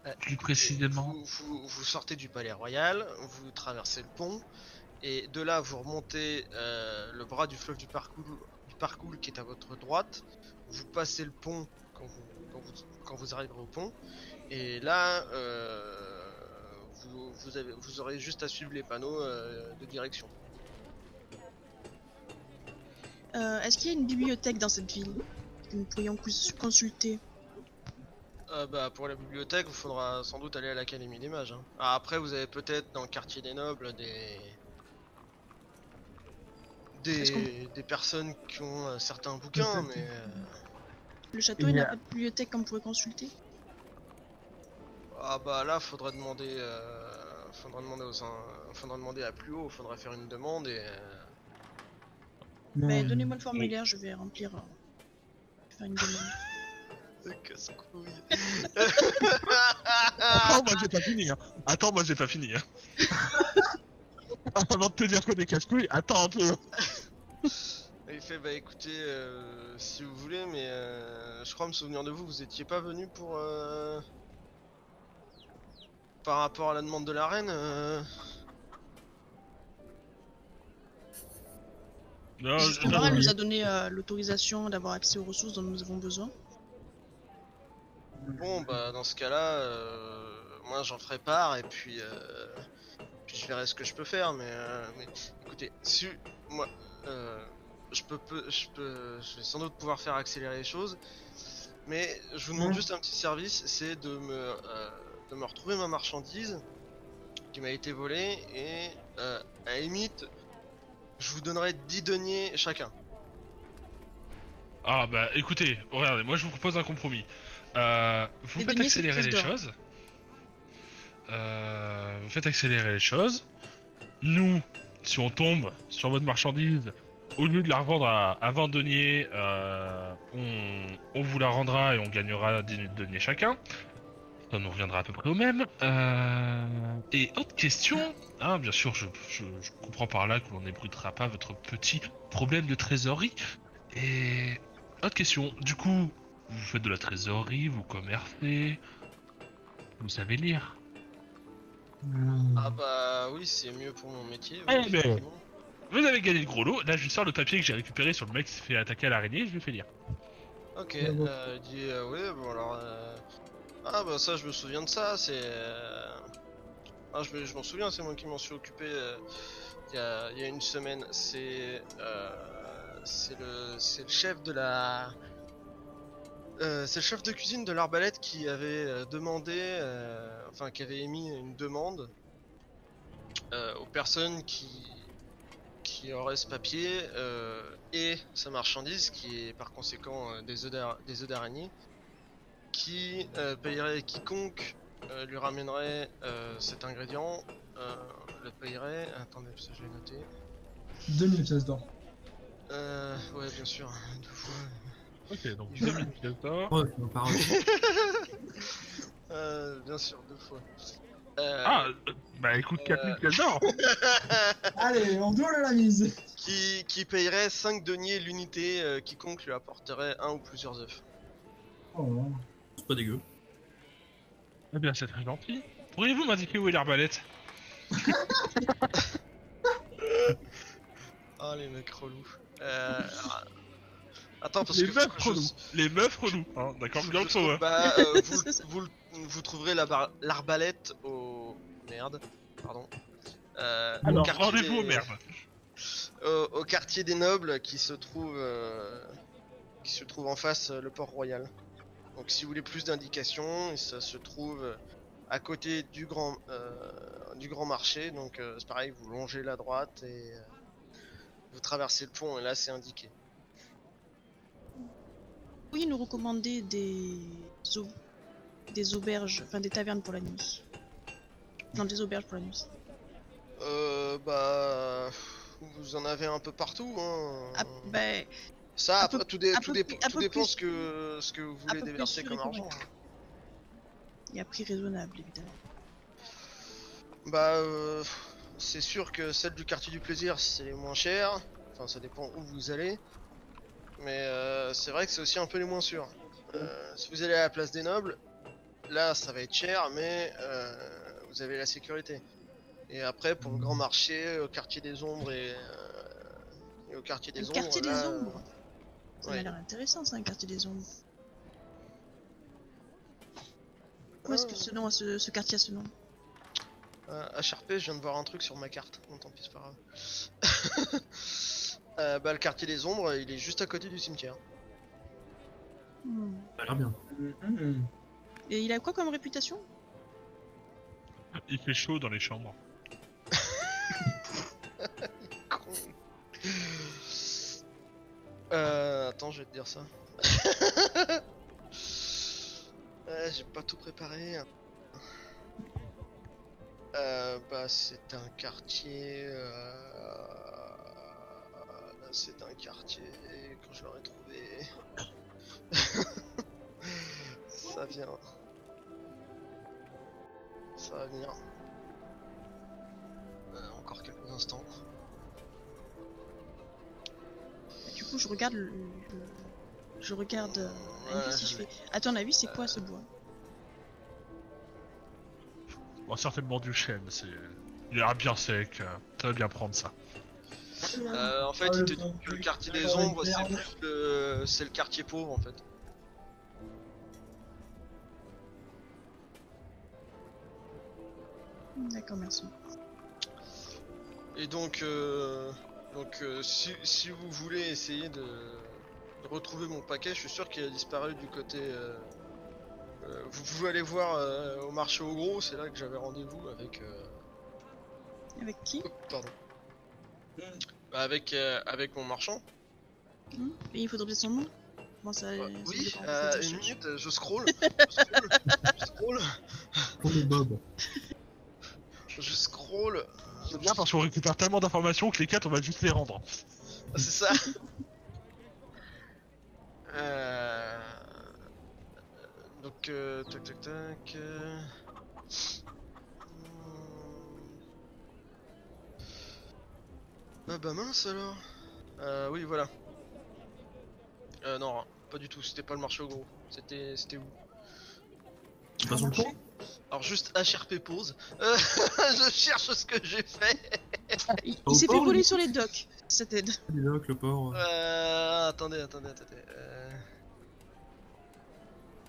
Euh, Plus précisément. Vous, vous- vous sortez du palais royal, vous traversez le pont, et de là vous remontez euh, le bras du fleuve du parcours, du parcours qui est à votre droite. vous passez le pont quand vous, quand vous, quand vous arriverez au pont. Et là, euh, vous, vous, avez, vous aurez juste à suivre les panneaux euh, de direction. Euh, Est-ce qu'il y a une bibliothèque dans cette ville que nous pourrions cons- consulter? Euh, bah, pour la bibliothèque, il faudra sans doute aller à l'Académie des Mages. hein. Ah, après, vous avez peut-être dans le quartier des Nobles des. Des, des personnes qui ont euh, certains bouquins, mais. euh, Le château, Il n'a a- pas de bibliothèque qu'on pourrait consulter Ah bah là, faudrait demander, euh, faudra demander aux, faudra demander à plus haut, faudra faire une demande et. euh, je- Donnez-moi le formulaire, je vais remplir. euh, faire une demande. Attends, moi j'ai pas fini. Hein. Attends, moi j'ai pas fini. Hein. Avant de te dire qu'on est casse-couilles, attends un peu. Il fait bah écoutez, euh, si vous voulez, mais euh, je crois me souvenir de vous, vous étiez pas venu pour. euh, Par rapport à la demande de la reine. euh, Non, Justement, non, elle nous a donné euh, l'autorisation d'avoir accès aux ressources dont nous avons besoin. Bon bah dans ce cas-là, euh, moi j'en ferai part et puis, euh, puis je verrai ce que je peux faire. Mais, euh, mais écoutez, si moi euh, je peux, peu- je peux, je vais sans doute pouvoir faire accélérer les choses. Mais je vous demande juste un petit service, c'est de me, euh, de me retrouver ma marchandise qui m'a été volée et euh, à la limite, je vous donnerai 10 deniers chacun. Ah bah écoutez, regardez, moi je vous propose un compromis. Euh, vous Les faites accélérer les choses. Euh, vous faites accélérer les choses. Nous, si on tombe sur votre marchandise, au lieu de la revendre à, à 20 deniers, euh, on, on vous la rendra et on gagnera 10 deniers chacun. Ça nous reviendra à peu près au même. Euh, et autre question, hein, bien sûr, je, je- je comprends par là que l'on n'ébruitera pas votre petit problème de trésorerie. Et autre question, du coup, vous faites de la trésorerie, vous commercez, vous savez lire. Ah bah oui, c'est mieux pour mon métier. Eh oui, ben. Vous avez gagné le gros lot. Là, je sors le papier que j'ai récupéré sur le mec qui s'est fait attaquer à l'araignée. Je lui fais lire. Ok, euh, il dit euh, oui, bon alors. euh, Ah bah ça, je me souviens de ça, c'est. euh, Ah, je, me- je m'en souviens, c'est moi qui m'en suis occupé euh, il y, a, il y a une semaine. C'est. euh, C'est le, c'est le chef de la. Euh, c'est le chef de cuisine de l'arbalète qui avait euh, demandé, euh, enfin qui avait émis une demande euh, aux personnes qui, qui auraient ce papier euh, et sa marchandise, qui est par conséquent euh, des œufs d'araignée, qui euh, payerait quiconque euh, lui ramènerait euh, cet ingrédient, euh, le payerait. Attendez, parce que je l'ai noté. 2000 pièces d'or. Euh, ouais, bien sûr, deux fois. Ok, donc 2000 pièces d'or. Euh, bien sûr, deux fois. Euh, Ah, euh, bah écoute, 4000 pièces d'or. Allez, on double la mise. qui, qui payerait 5 deniers l'unité, euh, quiconque lui apporterait un ou plusieurs œufs. Oh, C'est pas dégueu. Eh bien, c'est très gentil. Pourriez-vous m'indiquer où est l'arbalète? Ah, les mecs relous. Euh, ah, Attends, parce Les que. meufs relous. Les meufs relous. Hein, D'accord, bien le. Bah, euh, vous, vous, le- vous trouverez la bar- l'arbalète au. Merde, pardon. Euh, au Alors, quartier rendez-vous des- merde. au, au quartier des nobles qui se trouve euh, qui se trouve en face euh, le port royal. Donc si vous voulez plus d'indications, ça se trouve à côté du grand euh, du grand marché. Donc euh, c'est pareil, vous longez la droite et euh, vous traversez le pont et là c'est indiqué. Pourriez nous recommander des, des auberges, enfin des tavernes pour la nuit Non, des auberges pour la nuit. Euh, bah vous en avez un peu partout. Hein. Ah, ben, Ça après peu- tout, dé- un tout, peu dépend- tout plus- ce que ce que vous voulez déverser comme argent. et à prix raisonnable, évidemment. Bah, euh, c'est sûr que celle du quartier du plaisir, c'est les moins chères. Enfin, ça dépend où vous allez. Mais euh, c'est vrai que c'est aussi un peu les moins sûrs. Euh, si vous allez à la place des nobles, là, ça va être cher, mais euh, vous avez la sécurité. Et après, pour le grand marché, au quartier des ombres et, euh, et au quartier des Le ombres, quartier des ombres Ça Ouais. m'a l'air intéressant, ça, un quartier des ombres. Où est-ce que ce nom, a ce, ce quartier a ce nom? Euh, HRP, je viens de voir un truc sur ma carte. Bon, tant pis, c'est pas grave. Euh, bah, le quartier des ombres, il est juste à côté du cimetière. Hmm. Ça a l'air bien. Mhm. Et il a quoi comme réputation? Il fait chaud dans les chambres. Con. Euh, attends, je vais te dire ça. Euh, J'ai pas tout préparé. Euh, bah, c'est un quartier. euh, C'est un quartier. Quand je l'aurai trouvé. ça vient. Ça va venir. Euh, encore quelques instants. Du coup, je regarde le. le- Je regarde. euh, Ouais, Andy, si je fais. À ton avis, c'est quoi ce bois? Bon, certainement du chêne, c'est... Il a l'air bien sec, euh, ça va bien prendre ça. Euh, en fait, Ah, il le te dit que le quartier des ombres, c'est merde. plus le... c'est le quartier pauvre en fait. D'accord, merci. Et donc, euh, donc euh, si, si vous voulez essayer de, de retrouver mon paquet, je suis sûr qu'il a disparu du côté. euh, euh, vous pouvez aller voir euh, au marché au gros, c'est là que j'avais rendez-vous avec. euh, Avec qui? Oh, pardon. Bah, avec, euh, avec mon marchand. Hmm Et il faudrait peut-être son nom? Comment ça Ouais, ça oui, dépend, euh, faut une minute, je scroll. je scroll. je scroll. Pour le Bob. Scroll. C'est bien parce qu'on récupère tellement d'informations que les quatre, on va juste les rendre. Ah, c'est ça Euh, Donc, euh, tac tac tac. euh. Ah bah mince alors Euh, oui, voilà. Euh, non, pas du tout, c'était pas le marché au gros. C'était c'était où? Passes sur le pont Alors, juste HRP pause. Euh, je cherche ce que j'ai fait Il, s'est fait voler sur les docks. Ça t'aide. Les locs, le port. euh. Euh, attendez, attendez, attendez. Euh...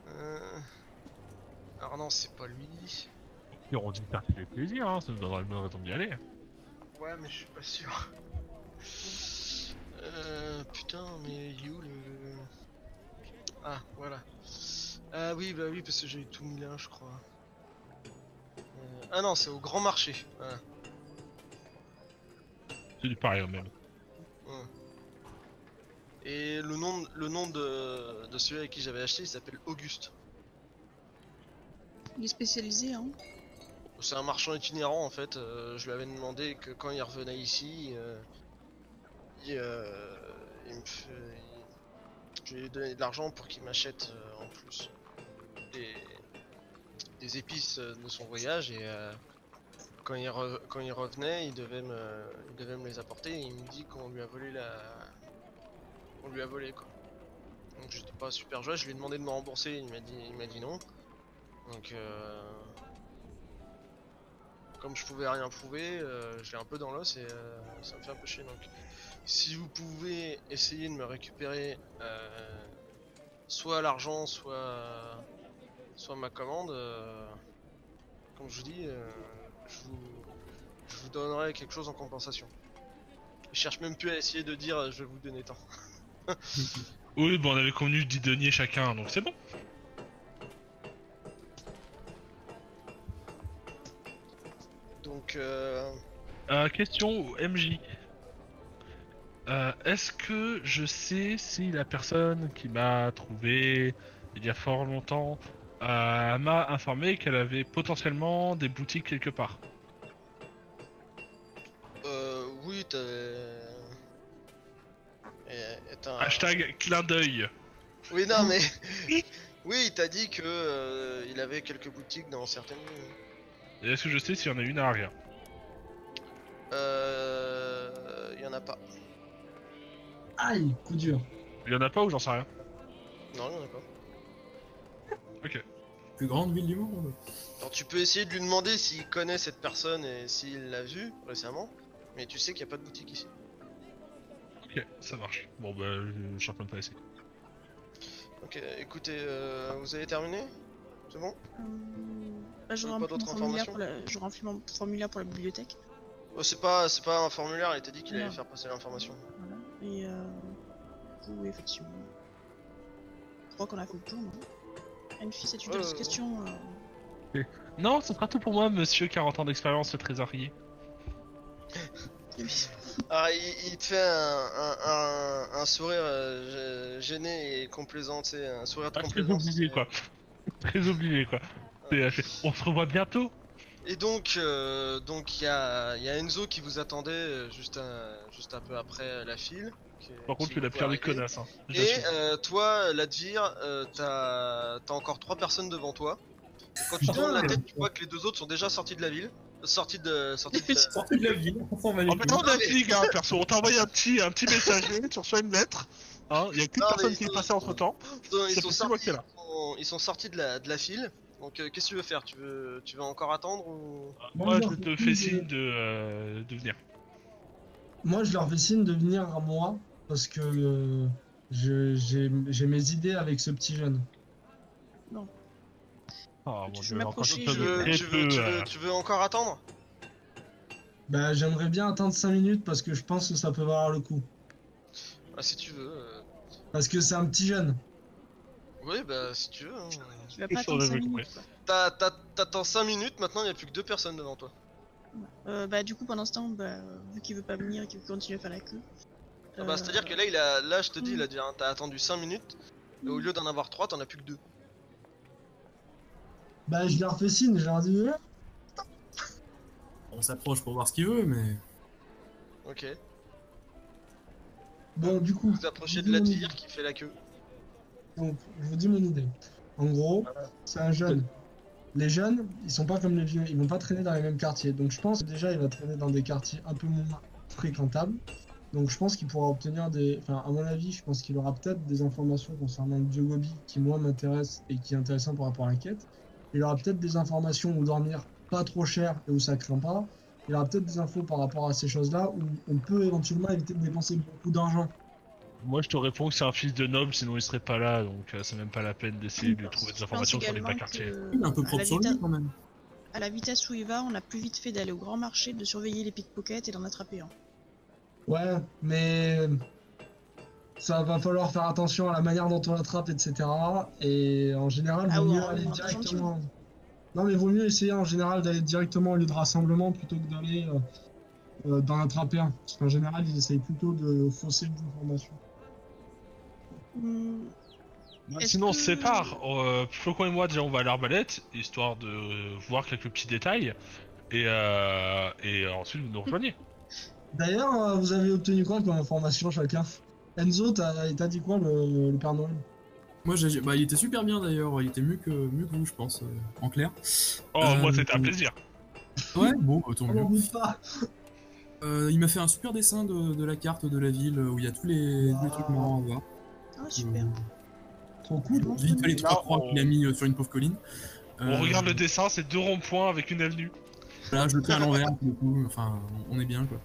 Euh... Alors non, c'est pas lui. Ils auront dû faire des plaisirs, hein, ça nous donnera une bonne raison d'y aller. Ouais, mais je suis pas sûr. Euh... Putain, mais il est où le... Ah, voilà. Ah oui, bah oui, parce que j'ai tout mis là, je crois. Euh, Ah non, c'est au grand marché. Voilà. C'est du pareil au même. Ouais. Et le nom, le nom de, de celui avec qui j'avais acheté, il s'appelle Auguste. Il est spécialisé, hein. C'est un marchand itinérant en fait. euh, je lui avais demandé que quand il revenait ici, euh, il, euh, il me fait- il- je lui ai donné de l'argent pour qu'il m'achète euh, en plus des, des épices euh, de son voyage et euh, quand, il re- quand il revenait, il devait me, il devait me les apporter et il me dit qu'on lui a volé la, on lui a volé quoi. Donc j'étais pas super joyeux. Je lui ai demandé de me rembourser, il m'a dit, il m'a dit non. Donc euh, comme je pouvais rien prouver, euh, je l'ai un peu dans l'os et euh, ça me fait un peu chier. Donc, si vous pouvez essayer de me récupérer soit l'argent, soit soit ma commande, euh, comme je vous dis, euh, je, vous, je vous donnerai quelque chose en compensation. Je cherche même plus à essayer de dire euh, je vais vous donner tant. Oui, bon, on avait convenu 10 deniers chacun, donc c'est bon. Donc, euh, Euh, question MJ. Euh, Est-ce que je sais si la personne qui m'a trouvé il y a fort longtemps euh, m'a informé qu'elle avait potentiellement des boutiques quelque part euh, oui, t'as. Et t'as- Hashtag clin d'œil. Oui, non, mais. oui, il t'a dit que euh, il avait quelques boutiques dans certaines. Et est-ce que je sais s'il y en a une à Aria Euh. Il y en a pas. Aïe, coup dur. Il y en a pas ou j'en sais rien? Non, il y en a pas. Plus grande ville du monde. Alors, tu peux essayer de lui demander s'il connaît cette personne et s'il l'a vue récemment, mais tu sais qu'il n'y a pas de boutique ici. Ok. Ok, ça marche. Bon bah, je suis en train de passer. Ok, écoutez, euh, vous avez terminé? C'est bon? Euh, bah, je Pas remplis mon d'autres formulaire informations pour la... je remplis mon formulaire pour la bibliothèque. Oh, C'est pas, c'est pas un formulaire, il t'a dit qu'il allait Non. faire passer l'information. Voilà. Et euh, du coup, effectivement. Je crois qu'on a fait le tour, non? As-tu Ouais, d'autres ouais, ouais. questions euh, Non, ce sera tout pour moi, monsieur 40 ans d'expérience, le trésorier. Ah, il, il te fait un, un, un, un sourire euh, gê- gêné et complaisant, tu sais, un sourire de Ah, très complaisance. oublié, c'est- quoi. Très oublié, quoi. C'est, On se revoit bientôt Et donc, euh, donc il y a, il y a Enzo qui vous attendait euh, juste un, juste un peu après la file. Par contre, tu l'as vous pire des connasses, hein. Et euh, toi, Ladvir, euh, t'as t'as encore trois personnes devant toi. Et quand tu tournes la tête, tu vois que les deux autres sont déjà sortis de la ville. euh, Sortis de. Sortis de la- de la ville, on va les En fait, on Non, mais- navigue, hein, perso. On t'a envoyé un petit, un petit messager, tu reçois une lettre. Hein, y a qu'une personne qui est sont- passée entre temps. Ils sont, sortis, ils sont- ils sont sortis de la, de la file. Donc, euh, qu'est-ce que tu veux faire? Tu veux, tu veux encore attendre ou... Moi, je te fais signe de, euh, de venir. Moi, je leur fais signe de venir à moi parce que euh, je- j'ai j'ai mes idées avec ce petit jeune. Oh, Tu mon veux dieu, encore tu je veux, vais- très tu, veux, peu, tu, veux, tu veux encore attendre? Bah, j'aimerais bien attendre 5 minutes parce que je pense que ça peut valoir le coup. ah, Si tu veux. euh, Parce que c'est un petit jeune. Oui, bah si tu veux. hein. Tu vas pas attendre 5 vous minutes. quoi. T'as- t'as- T'attends 5 minutes, maintenant il n'y a plus que deux personnes devant toi. Euh, bah, du coup, pendant ce temps, bah, vu qu'il veut pas venir et qu'il continue à faire la queue. Ah bah, euh, C'est-à-dire que là, il a, là, je te dis, mm. il a dit, hein, t'as attendu 5 minutes, et au lieu d'en avoir 3, t'en as plus que 2. Bah, je leur fais signe, je leur dis ouais. On s'approche pour voir ce qu'il veut, mais. Ok. Bon, du coup, Vous approchez de la tire qui fait la queue. donc, je vous dis mon idée. En gros, c'est un jeune. Les jeunes, ils sont pas comme les vieux, ils vont pas traîner dans les mêmes quartiers. Donc je pense déjà, il va traîner dans des quartiers un peu moins fréquentables. Donc je pense qu'il pourra obtenir des... Enfin, à mon avis, je pense qu'il aura peut-être des informations concernant le dieu qui, moi, m'intéresse et qui est intéressant par rapport à la quête. Il aura peut-être des informations où dormir pas trop cher et où ça craint pas. Il aura peut-être des infos par rapport à ces choses-là où on peut éventuellement éviter de dépenser beaucoup d'argent. Moi, je te réponds que c'est un fils de noble, sinon il serait pas là, donc euh, c'est même pas la peine d'essayer de trouver des informations sur les bas quartiers. que, Il est un peu propre sur vita- lui quand même. À la vitesse où il va, on a plus vite fait d'aller au grand marché, de surveiller les pickpockets et d'en attraper un. Ouais, mais ça va falloir faire attention à la manière dont on l'attrape, etc. Et en général, Ah vaut ouais, mieux aller en directement. Non, mais vaut mieux essayer en général d'aller directement au lieu de rassemblement plutôt que d'aller euh, euh, d'en attraper un. Parce qu'en général, ils essayent plutôt de fausser les informations. Est-ce sinon, on que- se sépare. Euh, Flocon et moi, déjà, on va à l'arbalète, histoire de euh, voir quelques petits détails. Et, euh, et ensuite, vous nous rejoignez. D'ailleurs, euh, vous avez obtenu quoi comme information chacun Enzo, t'as dit quoi le, le Père Noël? Moi, j'ai- bah, il était super bien d'ailleurs. Il était mieux que, mieux que vous, je pense, euh, en clair. Oh, Euh, moi, c'était un plaisir. Ouais, bon, bah, tant On mieux. n'en doute pas. Euh, il m'a fait un super dessin de, de la carte de la ville où il y a tous les, tous les trucs marrants à voir. Ah, super. Euh, Trop cool. Vite les trois croix on- qu'il a mis euh, sur une pauvre colline. On Euh, regarde le dessin, c'est deux ronds-points avec une avenue. Là, je le fais à l'envers, du coup, enfin, on est bien, quoi.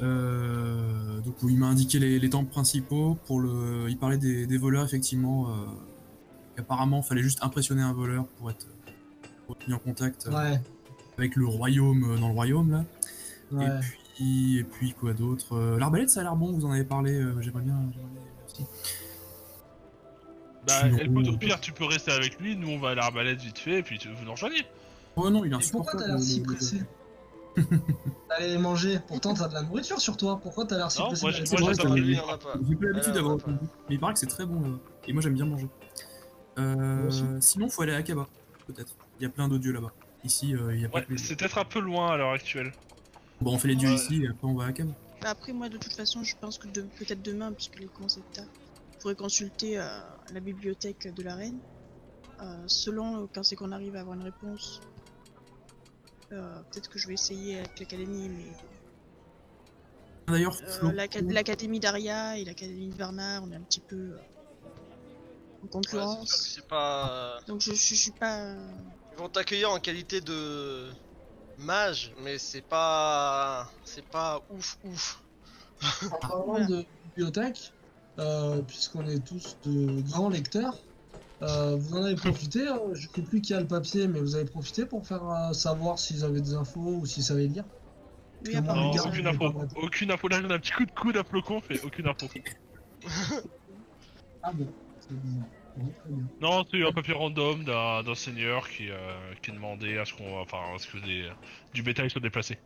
Euh, donc, il m'a indiqué les, les temples principaux. Pour le... Il parlait des, des voleurs, effectivement. Euh... Apparemment, il fallait juste impressionner un voleur pour être, pour être mis en contact euh, Ouais, avec le royaume, dans le royaume, là. ouais. Et, puis, et puis, quoi d'autre L'arbalète, ça a l'air bon, vous en avez parlé, j'aimerais bien... j'aimerais Bah, au pire, tu peux rester avec lui, nous, on va à l'arbalète vite fait, et puis tu- vous nous rejoignez. Oh non, il est pourquoi t'as l'air si le- le- pressé D'aller manger. Pourtant, t'as de la nourriture sur toi. Pourquoi t'as l'air si Non, pressé moi, d'aller il y en a pas. J'ai pas l'habitude d'avoir autant de goût. Mais il paraît que c'est très bon là-bas. Et moi j'aime bien manger. Euh, Moi aussi. sinon, faut aller à Akaba, peut-être. Il y a plein de dieux là-bas. Ici, euh, il y a pas Ouais, que les c'est peut-être un peu loin à l'heure actuelle. Bon, on fait les dieux Ouais. ici et après on va à Akaba. Bah, Après, moi, de toute façon, je pense que de- peut-être demain, puisque les commence à être tard, je pourrais consulter euh, la bibliothèque de la reine. Euh, selon euh, quand c'est qu'on arrive à avoir une réponse, euh, peut-être que je vais essayer avec l'académie, mais D'ailleurs, l'académie d'Aria et l'académie de Varna, on est un petit peu euh, en concurrence. c'est pas. Donc je, je, je suis pas. Ils vont t'accueillir en qualité de mage, mais c'est pas, c'est pas ouf ouf. En parlant Voilà. de bibliothèque, puisqu'on est tous de grands lecteurs, euh, vous en avez profité. hein, je ne sais plus qui a le papier, mais vous avez profité pour faire euh, savoir s'ils avaient des infos ou s'ils savaient lire. Oui, Non, gars, aucune info. Aucune info. Là, on a un petit coup de coude à flocon, fait aucune info. Ah bon, c'est bizarre. Bon, très bien. Non, c'est un papier random d'un d'un seigneur qui, euh, qui demandait à ce qu'on, enfin, à ce que des, du bétail soit déplacé.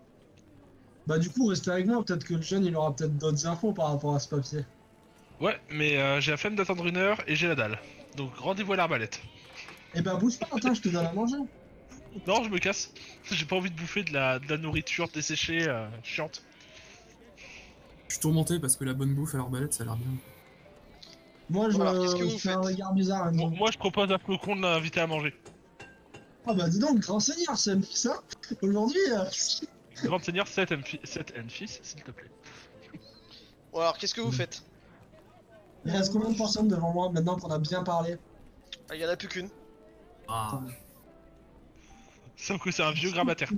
Bah du coup, restez avec moi. Peut-être que le jeune, il aura peut-être d'autres infos par rapport à ce papier. Ouais, mais euh, j'ai la flemme d'attendre une heure et j'ai la dalle. Donc rendez-vous à l'arbalète. Eh ben bouge pas, attends, je te donne à manger. Non, je me casse. J'ai pas envie de bouffer de la, de la nourriture desséchée, euh, chiante. Je suis tourmenté parce que la bonne bouffe à l'arbalète, ça a l'air bien. Moi, je, Alors, qu'est-ce que je vous fais un faites regard bizarre. Bon, donc. moi, je propose à Flocon de l'inviter à manger. Ah bah dis donc, grand seigneur, c'est ça Aujourd'hui, euh, Grand seigneur, 7 and fils, s'il te plaît. Bon, alors, qu'est-ce que vous faites? Il reste combien de personnes devant moi maintenant qu'on a bien parlé Ah, Il y en a plus qu'une. Ah, Sauf que c'est un vieux grabataire.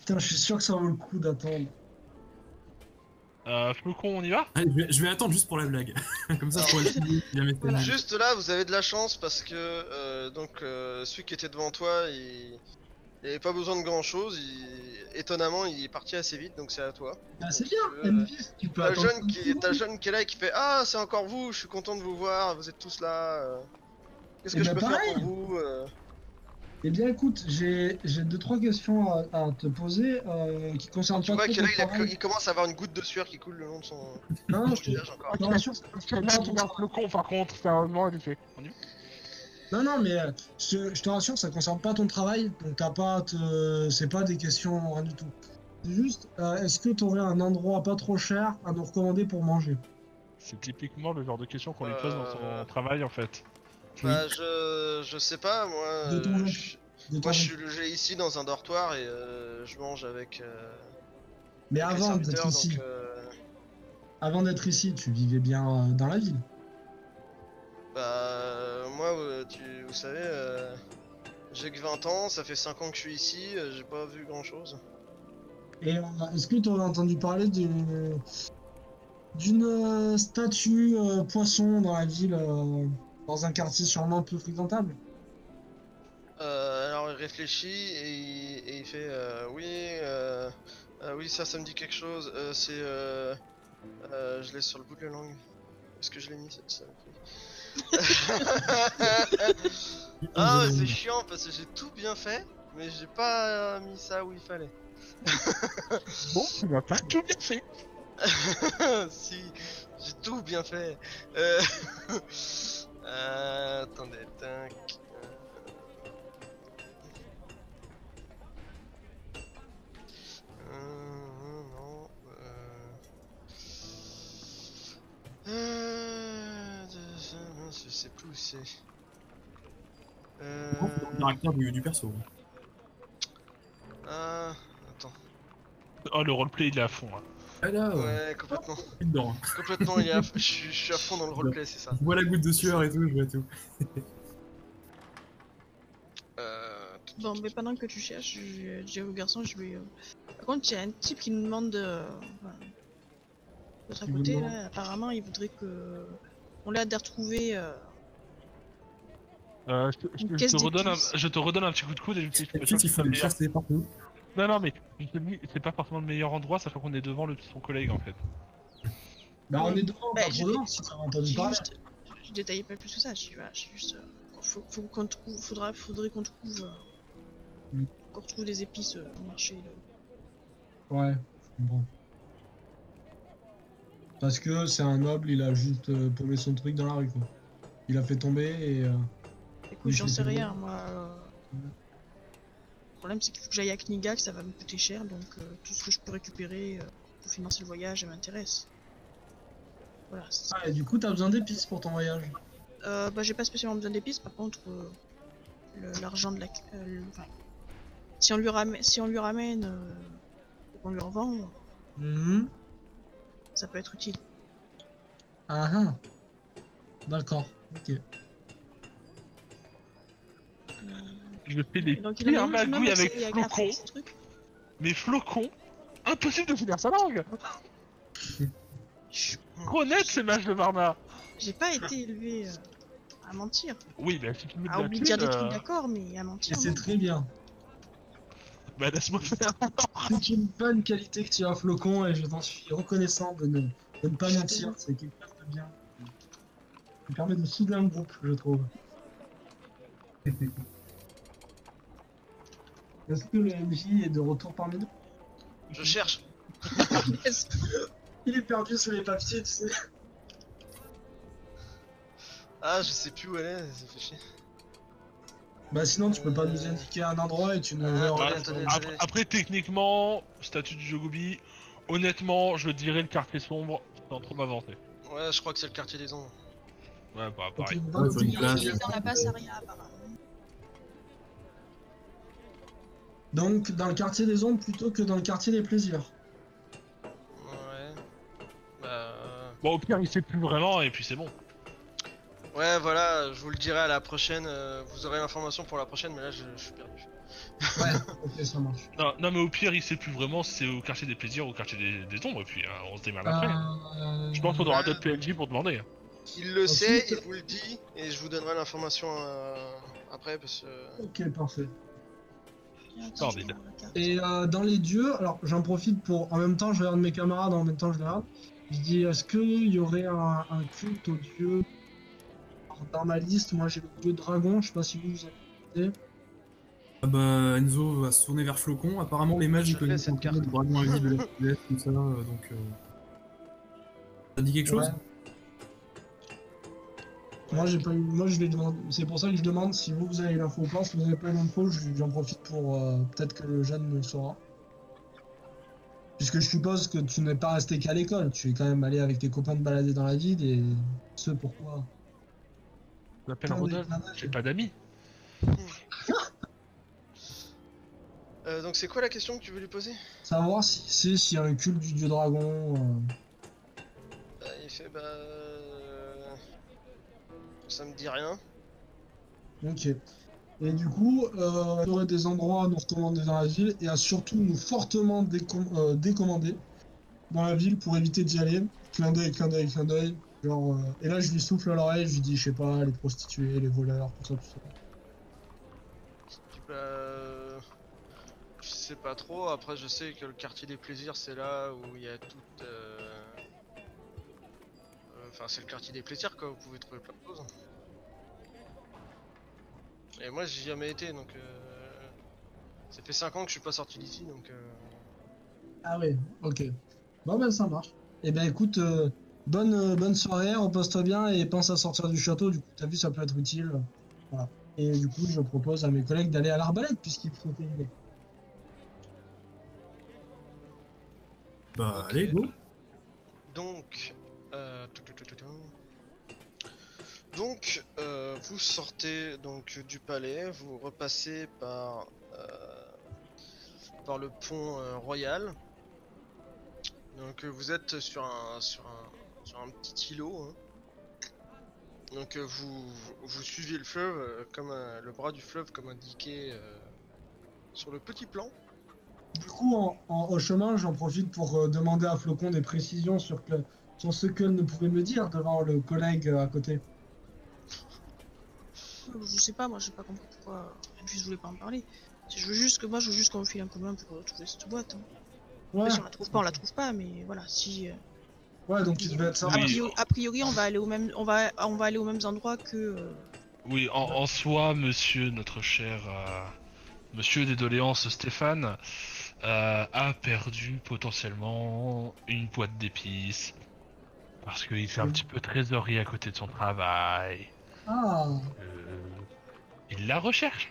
Putain, je suis sûr que ça vaut le coup d'attendre. Euh, Flocon, on y va? Allez, je vais, je vais attendre juste pour la blague. Comme ça, je pourrais Voilà. nul. Juste là, vous avez de la chance parce que euh, donc euh, celui qui était devant toi, il il avait pas besoin de grand chose. Étonnamment, il est parti assez vite, donc c'est à toi. Bah c'est bien, Euh, M10, tu peux T'as le jeune qui, le jeune qui est là et qui fait Ah, c'est encore vous, je suis content de vous voir, vous êtes tous là. euh. Qu'est-ce Eh que je ben, peux faire pour vous euh? Eh bien écoute, j'ai j'ai deux trois questions à, à te poser euh, qui concernent Tu pas vois qu'il ton il, a- travail. il commence à avoir une goutte de sueur qui coule le long de son Non, non, je te, encore. je te rassure, c'est pas ton travail. Flocon, par contre, sérieusement, il fait. On y va? Non, non, mais euh, je, te- je te rassure, ça concerne pas ton travail, donc t'as pas te... c'est pas des questions, rien du tout. C'est juste, euh, est-ce que t'aurais un endroit pas trop cher à nous recommander pour manger? C'est typiquement le genre de question qu'on lui pose dans Euh. son travail, en fait. Bah, je, je sais pas, moi. De ton euh, je- de ton- moi, je suis logé ici dans un dortoir et euh, je mange avec. euh, Mais avec avant d'être ici, donc, euh, avant d'être ici, tu vivais bien euh, dans la ville. Bah, euh, moi, euh, tu, vous savez, euh, j'ai que 20 ans, ça fait 5 ans que je suis ici, euh, j'ai pas vu grand chose. Et euh, est-ce que tu aurais entendu parler d'une d'une euh, statue euh, poisson dans la ville, euh, dans un quartier sûrement peu fréquentable Euh, alors il réfléchit et il, et il fait euh, oui, euh, euh, oui, ça, ça me dit quelque chose. euh, c'est. Euh, euh, je l'ai sur le bout de la langue. Est-ce que je l'ai mis cette Ah, mais c'est chiant parce que j'ai tout bien fait, mais j'ai pas mis ça où il fallait. Bon, tu vas pas tout bien fait. si, j'ai tout bien fait. Euh... euh, attendez, tac. Euh, non. Euh... de- Je sais plus où c'est. Euh... Le caractère du, du perso. Ah, attends. Oh, le roleplay, il est à fond. hein. Ah là, ouais. Ouais, complètement. dedans. Complètement, il est à... je, suis, je suis à fond dans le roleplay, c'est ça. Je vois la goutte de sueur et tout, je vois tout. Euh... Bon, mais pendant que tu cherches, je dis au garçon, je vais. euh, Par contre, il y a un type qui nous demande de. Enfin, L'autre à Qui vous côté, là, apparemment, il voudrait que. On l'a de retrouver. euh, Euh, je, te- je te- je caisse te redonne un, je te redonne un petit coup de coude et je te dis, Et puis, il faut meilleur- chasser partout. Non, non, mais c'est pas forcément le meilleur endroit, sachant qu'on est devant le, son collègue en fait. Bah on est devant, Bah, pas si t'as entendu parler. juste. Je détaillais pas plus que ça, j'ai juste. euh, Faut, faut qu'on trouve. Faudra, faudrait qu'on trouve. euh, Mm. Qu'on retrouve des épices euh, au marché. là. Ouais, je comprends. Parce que c'est un noble, il a juste euh, paumé son truc dans la rue quoi. Il a fait tomber et... euh, Écoute, j'en sais rien, moi. euh, Le problème, c'est qu'il faut que j'aille à Kniga, que ça va me coûter cher, donc euh, tout ce que je peux récupérer pour financer le voyage, ça m'intéresse. Voilà. Ah, et du coup t'as besoin d'épices pour ton voyage. Euh, bah, j'ai pas spécialement besoin d'épices, par contre, l'argent de la. le- enfin, si on lui ramène, si on lui ramène, qu'on lui revend, Mhm. Ça peut être utile. Ah ah. D'accord, ok. Je fais des Et donc, pires a même- magouilles avec à- à Flocon, ce truc. mais Flocon, impossible de finir sa langue. Trop net ces mages de Varna J'ai pas été élevé euh, à mentir. Oui, mais si tu me dis À la oublier de dire des trucs, euh, d'accord, mais à Et mentir. c'est très bien. Bah laisse-moi faire C'est une bonne qualité que tu as, Flocon, et je t'en suis reconnaissant de ne, de ne pas mentir. C'est quelque chose de bien. Ça permet de souder un groupe, je trouve. Est-ce que le MJ est de retour parmi nous? Je cherche. Il est perdu sur les papiers, tu sais? Ah, je sais plus où elle est, ça fait chier. Bah sinon, tu peux pas nous indiquer un endroit et tu nous Ah. Après, après, techniquement, statut du Jogobi, honnêtement, je dirais le quartier sombre sans trop m'avancer. Ouais, je crois que c'est le quartier des ombres. Ouais, bah pareil. Ouais, une place. Apparemment. Donc, dans le quartier des ombres plutôt que dans le quartier des plaisirs. Ouais. Bah. euh, Bon, au pire, il sait plus vraiment, et puis c'est bon. Ouais, voilà, je vous le dirai à la prochaine. euh, vous aurez l'information pour la prochaine, mais là, je, je suis perdu. Ouais, ok, ça marche. Non, non, mais au pire, il sait plus vraiment si c'est au quartier des plaisirs ou au quartier des, des ombres, et puis hein, on se démerde après. Euh, Je pense qu'on aura Ah. d'autres PNJ pour demander. Il le Ensuite- sait, il vous le dit, et je vous donnerai l'information euh, après, parce que. Ok, parfait. Sordide. Et euh, dans les dieux, alors j'en profite pour. En même temps, je regarde mes camarades, en même temps, je les regarde. Je dis, est-ce qu'il y aurait un, un culte aux dieux Alors, Dans ma liste, moi j'ai le dieu dragon, je sais pas si vous vous en avez. Ah bah Enzo va se tourner vers Flocon. Apparemment les mages Je ils connaissent cette carte. dragon à vie de la tout ça, euh, donc. Euh... Ça dit quelque chose? Moi j'ai pas eu. Moi je vais demander. C'est pour ça que je demande si vous, vous avez l'info ou pas. Si vous n'avez pas l'info, je- j'en profite pour. euh, Peut-être que le jeune le saura. Puisque je suppose que tu n'es pas resté qu'à l'école, tu es quand même allé avec tes copains te balader dans la ville et ce pourquoi? Je m'appelle Rodolphe, plein d'âges. j'ai pas d'amis. Euh, donc, c'est quoi la question que tu veux lui poser? Savoir si c'est s'il y a un culte du dieu dragon. euh, Bah, Il fait, bah. euh, Ça me dit rien. Ok. Et du coup, euh, il y aurait des endroits à nous recommander dans la ville et à surtout nous fortement décom- euh, décommander dans la ville pour éviter d'y aller. Clin d'œil, clin d'œil, clin d'œil. Genre, euh, et là, je lui souffle à l'oreille, je lui dis, je sais pas, les prostituées, les voleurs, tout ça, tout ça. Je sais pas trop. Après, je sais que le quartier des plaisirs, c'est là où il y a tout. euh, euh, Enfin, c'est le quartier des plaisirs, quoi. Vous pouvez trouver plein de choses. Et moi, j'y ai jamais été, donc. euh, Ça fait 5 ans que je suis pas sorti d'ici, donc. euh, Ah ouais, ok. Bon, ben ça marche. Et ben écoute, euh, bonne, euh, bonne soirée, repose-toi bien et pense à sortir du château. Du coup, t'as vu, ça peut être utile. Voilà. Et du coup, je propose à mes collègues d'aller à l'arbalète puisqu'ils sont élevés. Bah allez, go Donc, euh, donc, euh, vous sortez donc du palais, vous repassez par euh, par le pont euh, royal. Donc, vous êtes sur un sur un sur un petit îlot. hein. Donc, euh, vous vous suivez le fleuve euh, comme le bras du fleuve comme indiqué euh, sur le petit plan. Du coup, en, en- au chemin, j'en profite pour euh, demander à Flocon des précisions sur, que, sur ce qu'elle ne pouvait me dire devant le collègue euh, à côté. Je sais pas, moi j'ai pas compris pourquoi je voulais pas en parler. Je veux juste que moi je veux juste qu'on me file un commun pour trouver cette boîte. hein. Ouais, Après, si on la trouve pas, on la trouve pas, mais voilà, si. Ouais donc il devait être ça. a, Oui. priori, a priori, on va aller au même, on va, on va aller aux mêmes endroits que. euh, Oui, en, en soi, monsieur, notre cher euh, monsieur des doléances Stéphane, euh, a perdu potentiellement une boîte d'épices. Parce qu'il fait un petit peu trésorerie à côté de son travail. Ah, Euh, il la recherche.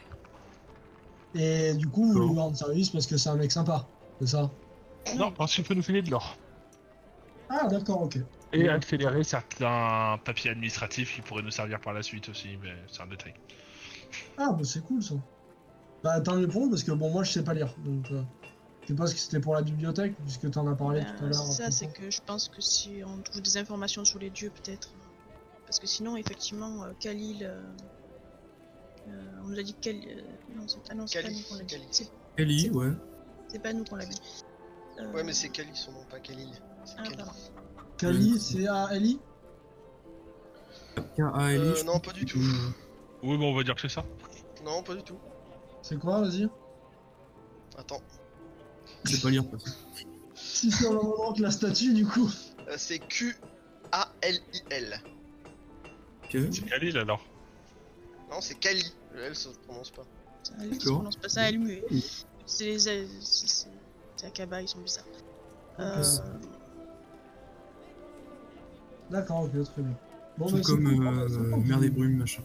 et du coup, vous Oh. lui rendre service parce que c'est un mec sympa, c'est ça? Non, parce qu'il peut nous filer de l'or. Ah, d'accord, ok. Et Oui. accélérer certains papiers administratifs qui pourraient nous servir par la suite aussi, mais c'est un détail. Ah, bah c'est cool ça. Bah tant mieux pour vous parce que bon, moi je sais pas lire donc. Euh, je sais pas ce que c'était pour la bibliothèque puisque tu en as parlé ben, tout à l'heure. c'est ça, Flocon. c'est que je pense que si on trouve des informations sur les dieux, peut-être. Parce que sinon, effectivement, euh, Khalil. euh, euh, on nous a dit que Khalil. euh, non, c'est ah non, c'est pas nous qu'on l'a dit. Ellie, ouais. C'est pas nous qu'on l'a dit. Euh, Ouais, mais c'est Kali son nom, pas Khalil. C'est ah, Kali. Kali, c'est A-L-I K-A-L-I, Euh, non, pas du que- tout. Oui, bon, on va dire que c'est ça. Non, pas du tout. C'est quoi, vas-y Attends. Je sais pas lire. que- Si c'est en même endroit que la statue, du coup. Euh, c'est Q-A-L-I-L. Ok. C'est Khalil alors. Non, c'est Kali. Le L, ça se prononce pas. L qui se D'accord. prononce pas ça, L muet. Oui. C'est les L- c'est- c'est c'est Akaba, ils sont bizarres. Euh, D'accord, ok, très bien. Bon, Tout bah, c'est comme euh, c'est cool. Mer des Brumes, machin.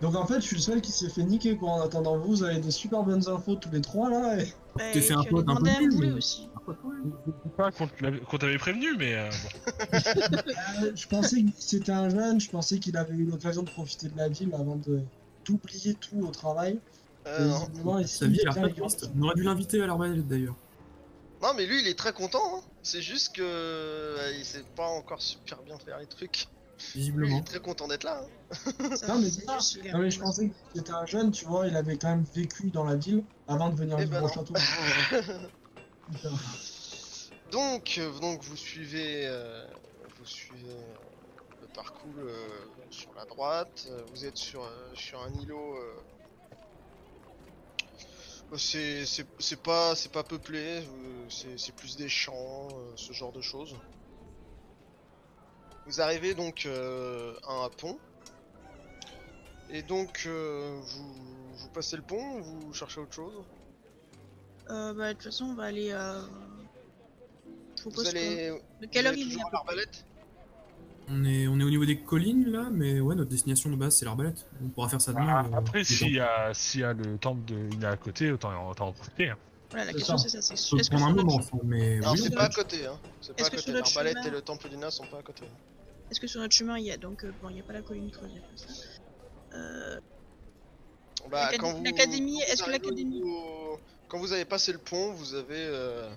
Donc en fait, je suis le seul qui s'est fait niquer quoi. En attendant, vous, vous avez des super bonnes infos tous les trois là. Et... bah, t'es fait un pote peu mais- aussi. Pas qu'on t'avait prévenu, mais euh, bon. Euh, je pensais que c'était un jeune, je pensais qu'il avait eu l'occasion de profiter de la ville avant de d'oublier tout au travail. Euh, non. ici, Sa vie a pas. On aurait dû l'inviter à l'arbalète d'ailleurs. Non, mais lui, il est très content. hein. C'est juste que euh, il sait pas encore super bien faire les trucs. Lui, il Visiblement. est très content d'être là. hein. Non, mais c'est ça. Non mais je pensais que c'était un jeune, tu vois, il avait quand même vécu dans la ville avant de venir Eh vivre ben au non. château. Donc, euh, donc vous suivez, euh, vous suivez le parcours euh, sur la droite. vous êtes sur, euh, sur un îlot. C'est c'est- pas c'est pas peuplé. euh, c'est plus des champs, euh, ce genre de choses. Vous arrivez donc euh, à un pont. Et donc euh, vous, vous passez le pont ou vous cherchez autre chose? Euh, bah, de toute façon, on va aller. Je Vous allez, que... De vous quelle heure il est à à l'arbalète On est, on est au niveau des collines là, mais ouais, notre destination de base c'est l'arbalète. On pourra faire ça demain. Ah, euh, après, s'il y, a, s'il y a le temple de Ina à côté, autant, autant en profiter. hein. Voilà, la question c'est ça. C'est Faut que prendre sur un moment, mais Non, oui, c'est pas à côté, hein. C'est pas à que côté. L'arbalète chemin- et le temple d'Ina sont pas à côté. est-ce que sur notre chemin il y a donc euh, bon, il n'y a pas la colline creuse, il y a pas ça. Euh, Bah, L'acadé- quand vous- l'académie, quand vous est-ce que au l'académie- Quand vous avez passé le pont, vous avez, euh,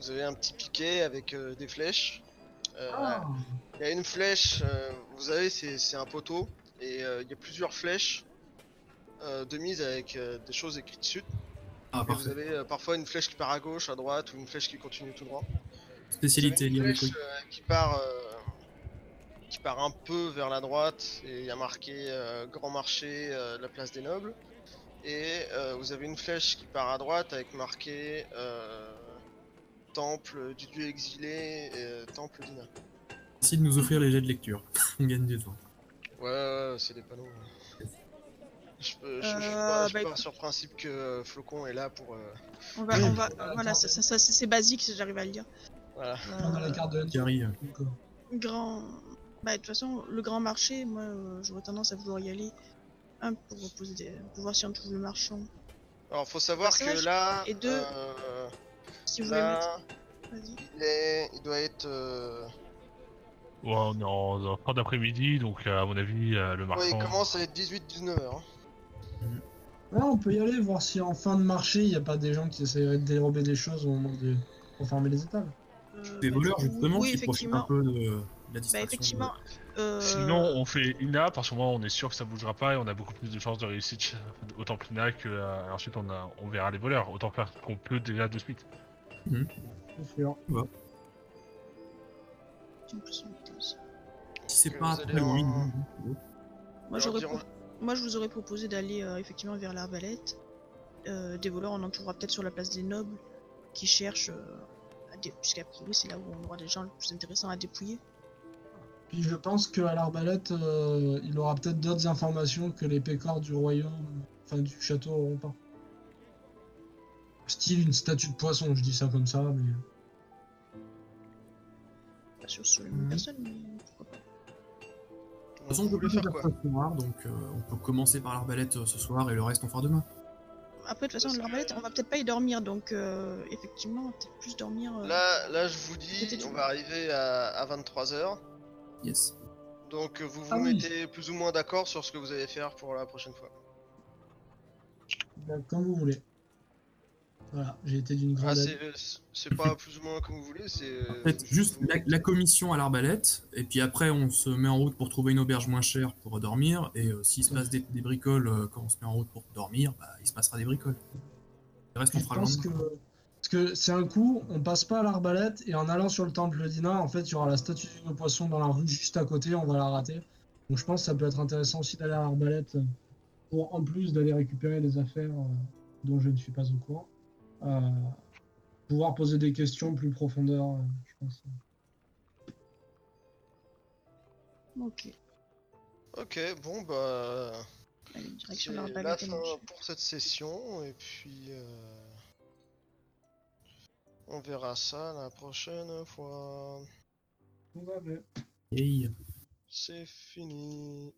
vous avez un petit piquet avec euh, des flèches. Euh, Ah, Il y a une flèche, euh, vous savez, c'est c'est un poteau, et euh, il y a plusieurs flèches euh, de mise avec euh, des choses écrites dessus. Ah, vous avez euh, parfois une flèche qui part à gauche, à droite, ou une flèche qui continue tout droit. Spécialité, une flèche euh, qui part, euh, qui part un peu vers la droite, et il y a marqué euh, Grand Marché, euh, la place des Nobles. Et euh, vous avez une flèche qui part à droite avec marqué euh, Temple du Dieu exilé, et, euh, Temple d'Ina. Merci de nous offrir les jets de lecture. on gagne du temps. Ouais, ouais, ouais, c'est des panneaux. Je, peux, je, je suis Euh, pas, je suis bah, pas écoute. sur le principe que euh, Flocon est là pour. euh, on va, on va, voilà, ça, ça, ça, c'est basique si j'arrive à le lire. voilà. on a la Euh, carte de euh, euh, grand, bah de toute façon, le grand marché, moi, euh, j'aurais tendance à vouloir y aller, un pour poser des, pour voir si on trouve le marchand. Alors, faut savoir Passage, que là. et deux, euh, Si vous voulez mettre, là, vas-y. il, est, il doit être. euh, Ouais, on est en, en fin d'après-midi, donc euh, à mon avis, euh, le Ouais, marchand. il commence à être 18-19 heures. hein. Ouais, on peut y aller, voir si en fin de marché, il n'y a pas des gens qui essaieraient de dérober des choses au moment de pour fermer les étables. Euh, des voleurs justement oui, qui profitent un peu de, de la Bah effectivement. euh, Sinon, on fait Ina, parce que moi, on est sûr que ça bougera pas et on a beaucoup plus de chances de réussite au temple Ina que euh, ensuite on, a, on verra les voleurs. Autant faire qu'on peut déjà de suite. C'est sûr. Si c'est pas loin. en- non. Moi, j'aurais pro- Moi, je vous aurais proposé d'aller euh, effectivement vers l'arbalète. Euh, des voleurs, on en trouvera peut-être sur la place des nobles qui cherchent euh, à dé... puisqu'a priori c'est là où on aura des gens les plus intéressants à dépouiller. Puis je pense qu'à l'arbalète, euh, il aura peut-être d'autres informations que les pécores du royaume, enfin du château auront pas. Style une statue de poisson, je dis ça comme ça, mais. Pas sûr sur les mêmes personnes, mais pourquoi pas. De toute façon, on peut plus faire quoi soir, donc euh, on peut commencer par l'arbalète euh, ce soir et le reste on fera demain. Après, de toute façon, l'arbalète, on va peut-être pas y dormir, donc euh, effectivement, on va peut-être plus dormir. euh, Là, là, je vous dis, on va arriver à, à 23h. Yes. Donc, vous vous Ah oui. mettez plus ou moins d'accord sur ce que vous allez faire pour la prochaine fois. Comme vous voulez. Voilà, j'ai été d'une grande. Ah, c'est pas plus ou moins comme vous voulez, c'est. En fait, juste la, commission à l'arbalète, et puis après, on se met en route pour trouver une auberge moins chère pour dormir, et euh, s'il se passe des, bricoles euh, quand on se met en route pour dormir, bah, il se passera des bricoles. Le reste, on fera pense que, Parce que c'est un coup, on passe pas à l'arbalète, et en allant sur le temple Dina, en fait, il y aura la statue de poisson dans la rue juste à côté, on va la rater. Donc je pense que ça peut être intéressant aussi d'aller à l'arbalète, pour en plus d'aller récupérer des affaires euh, dont je ne suis pas au courant. Euh, pouvoir poser des questions plus profondeur, euh, je pense. Ok. Ok, bon bah. Allez, la, fin pour cette session et puis euh, on verra ça la prochaine fois. Ouais, mais... hey. C'est fini.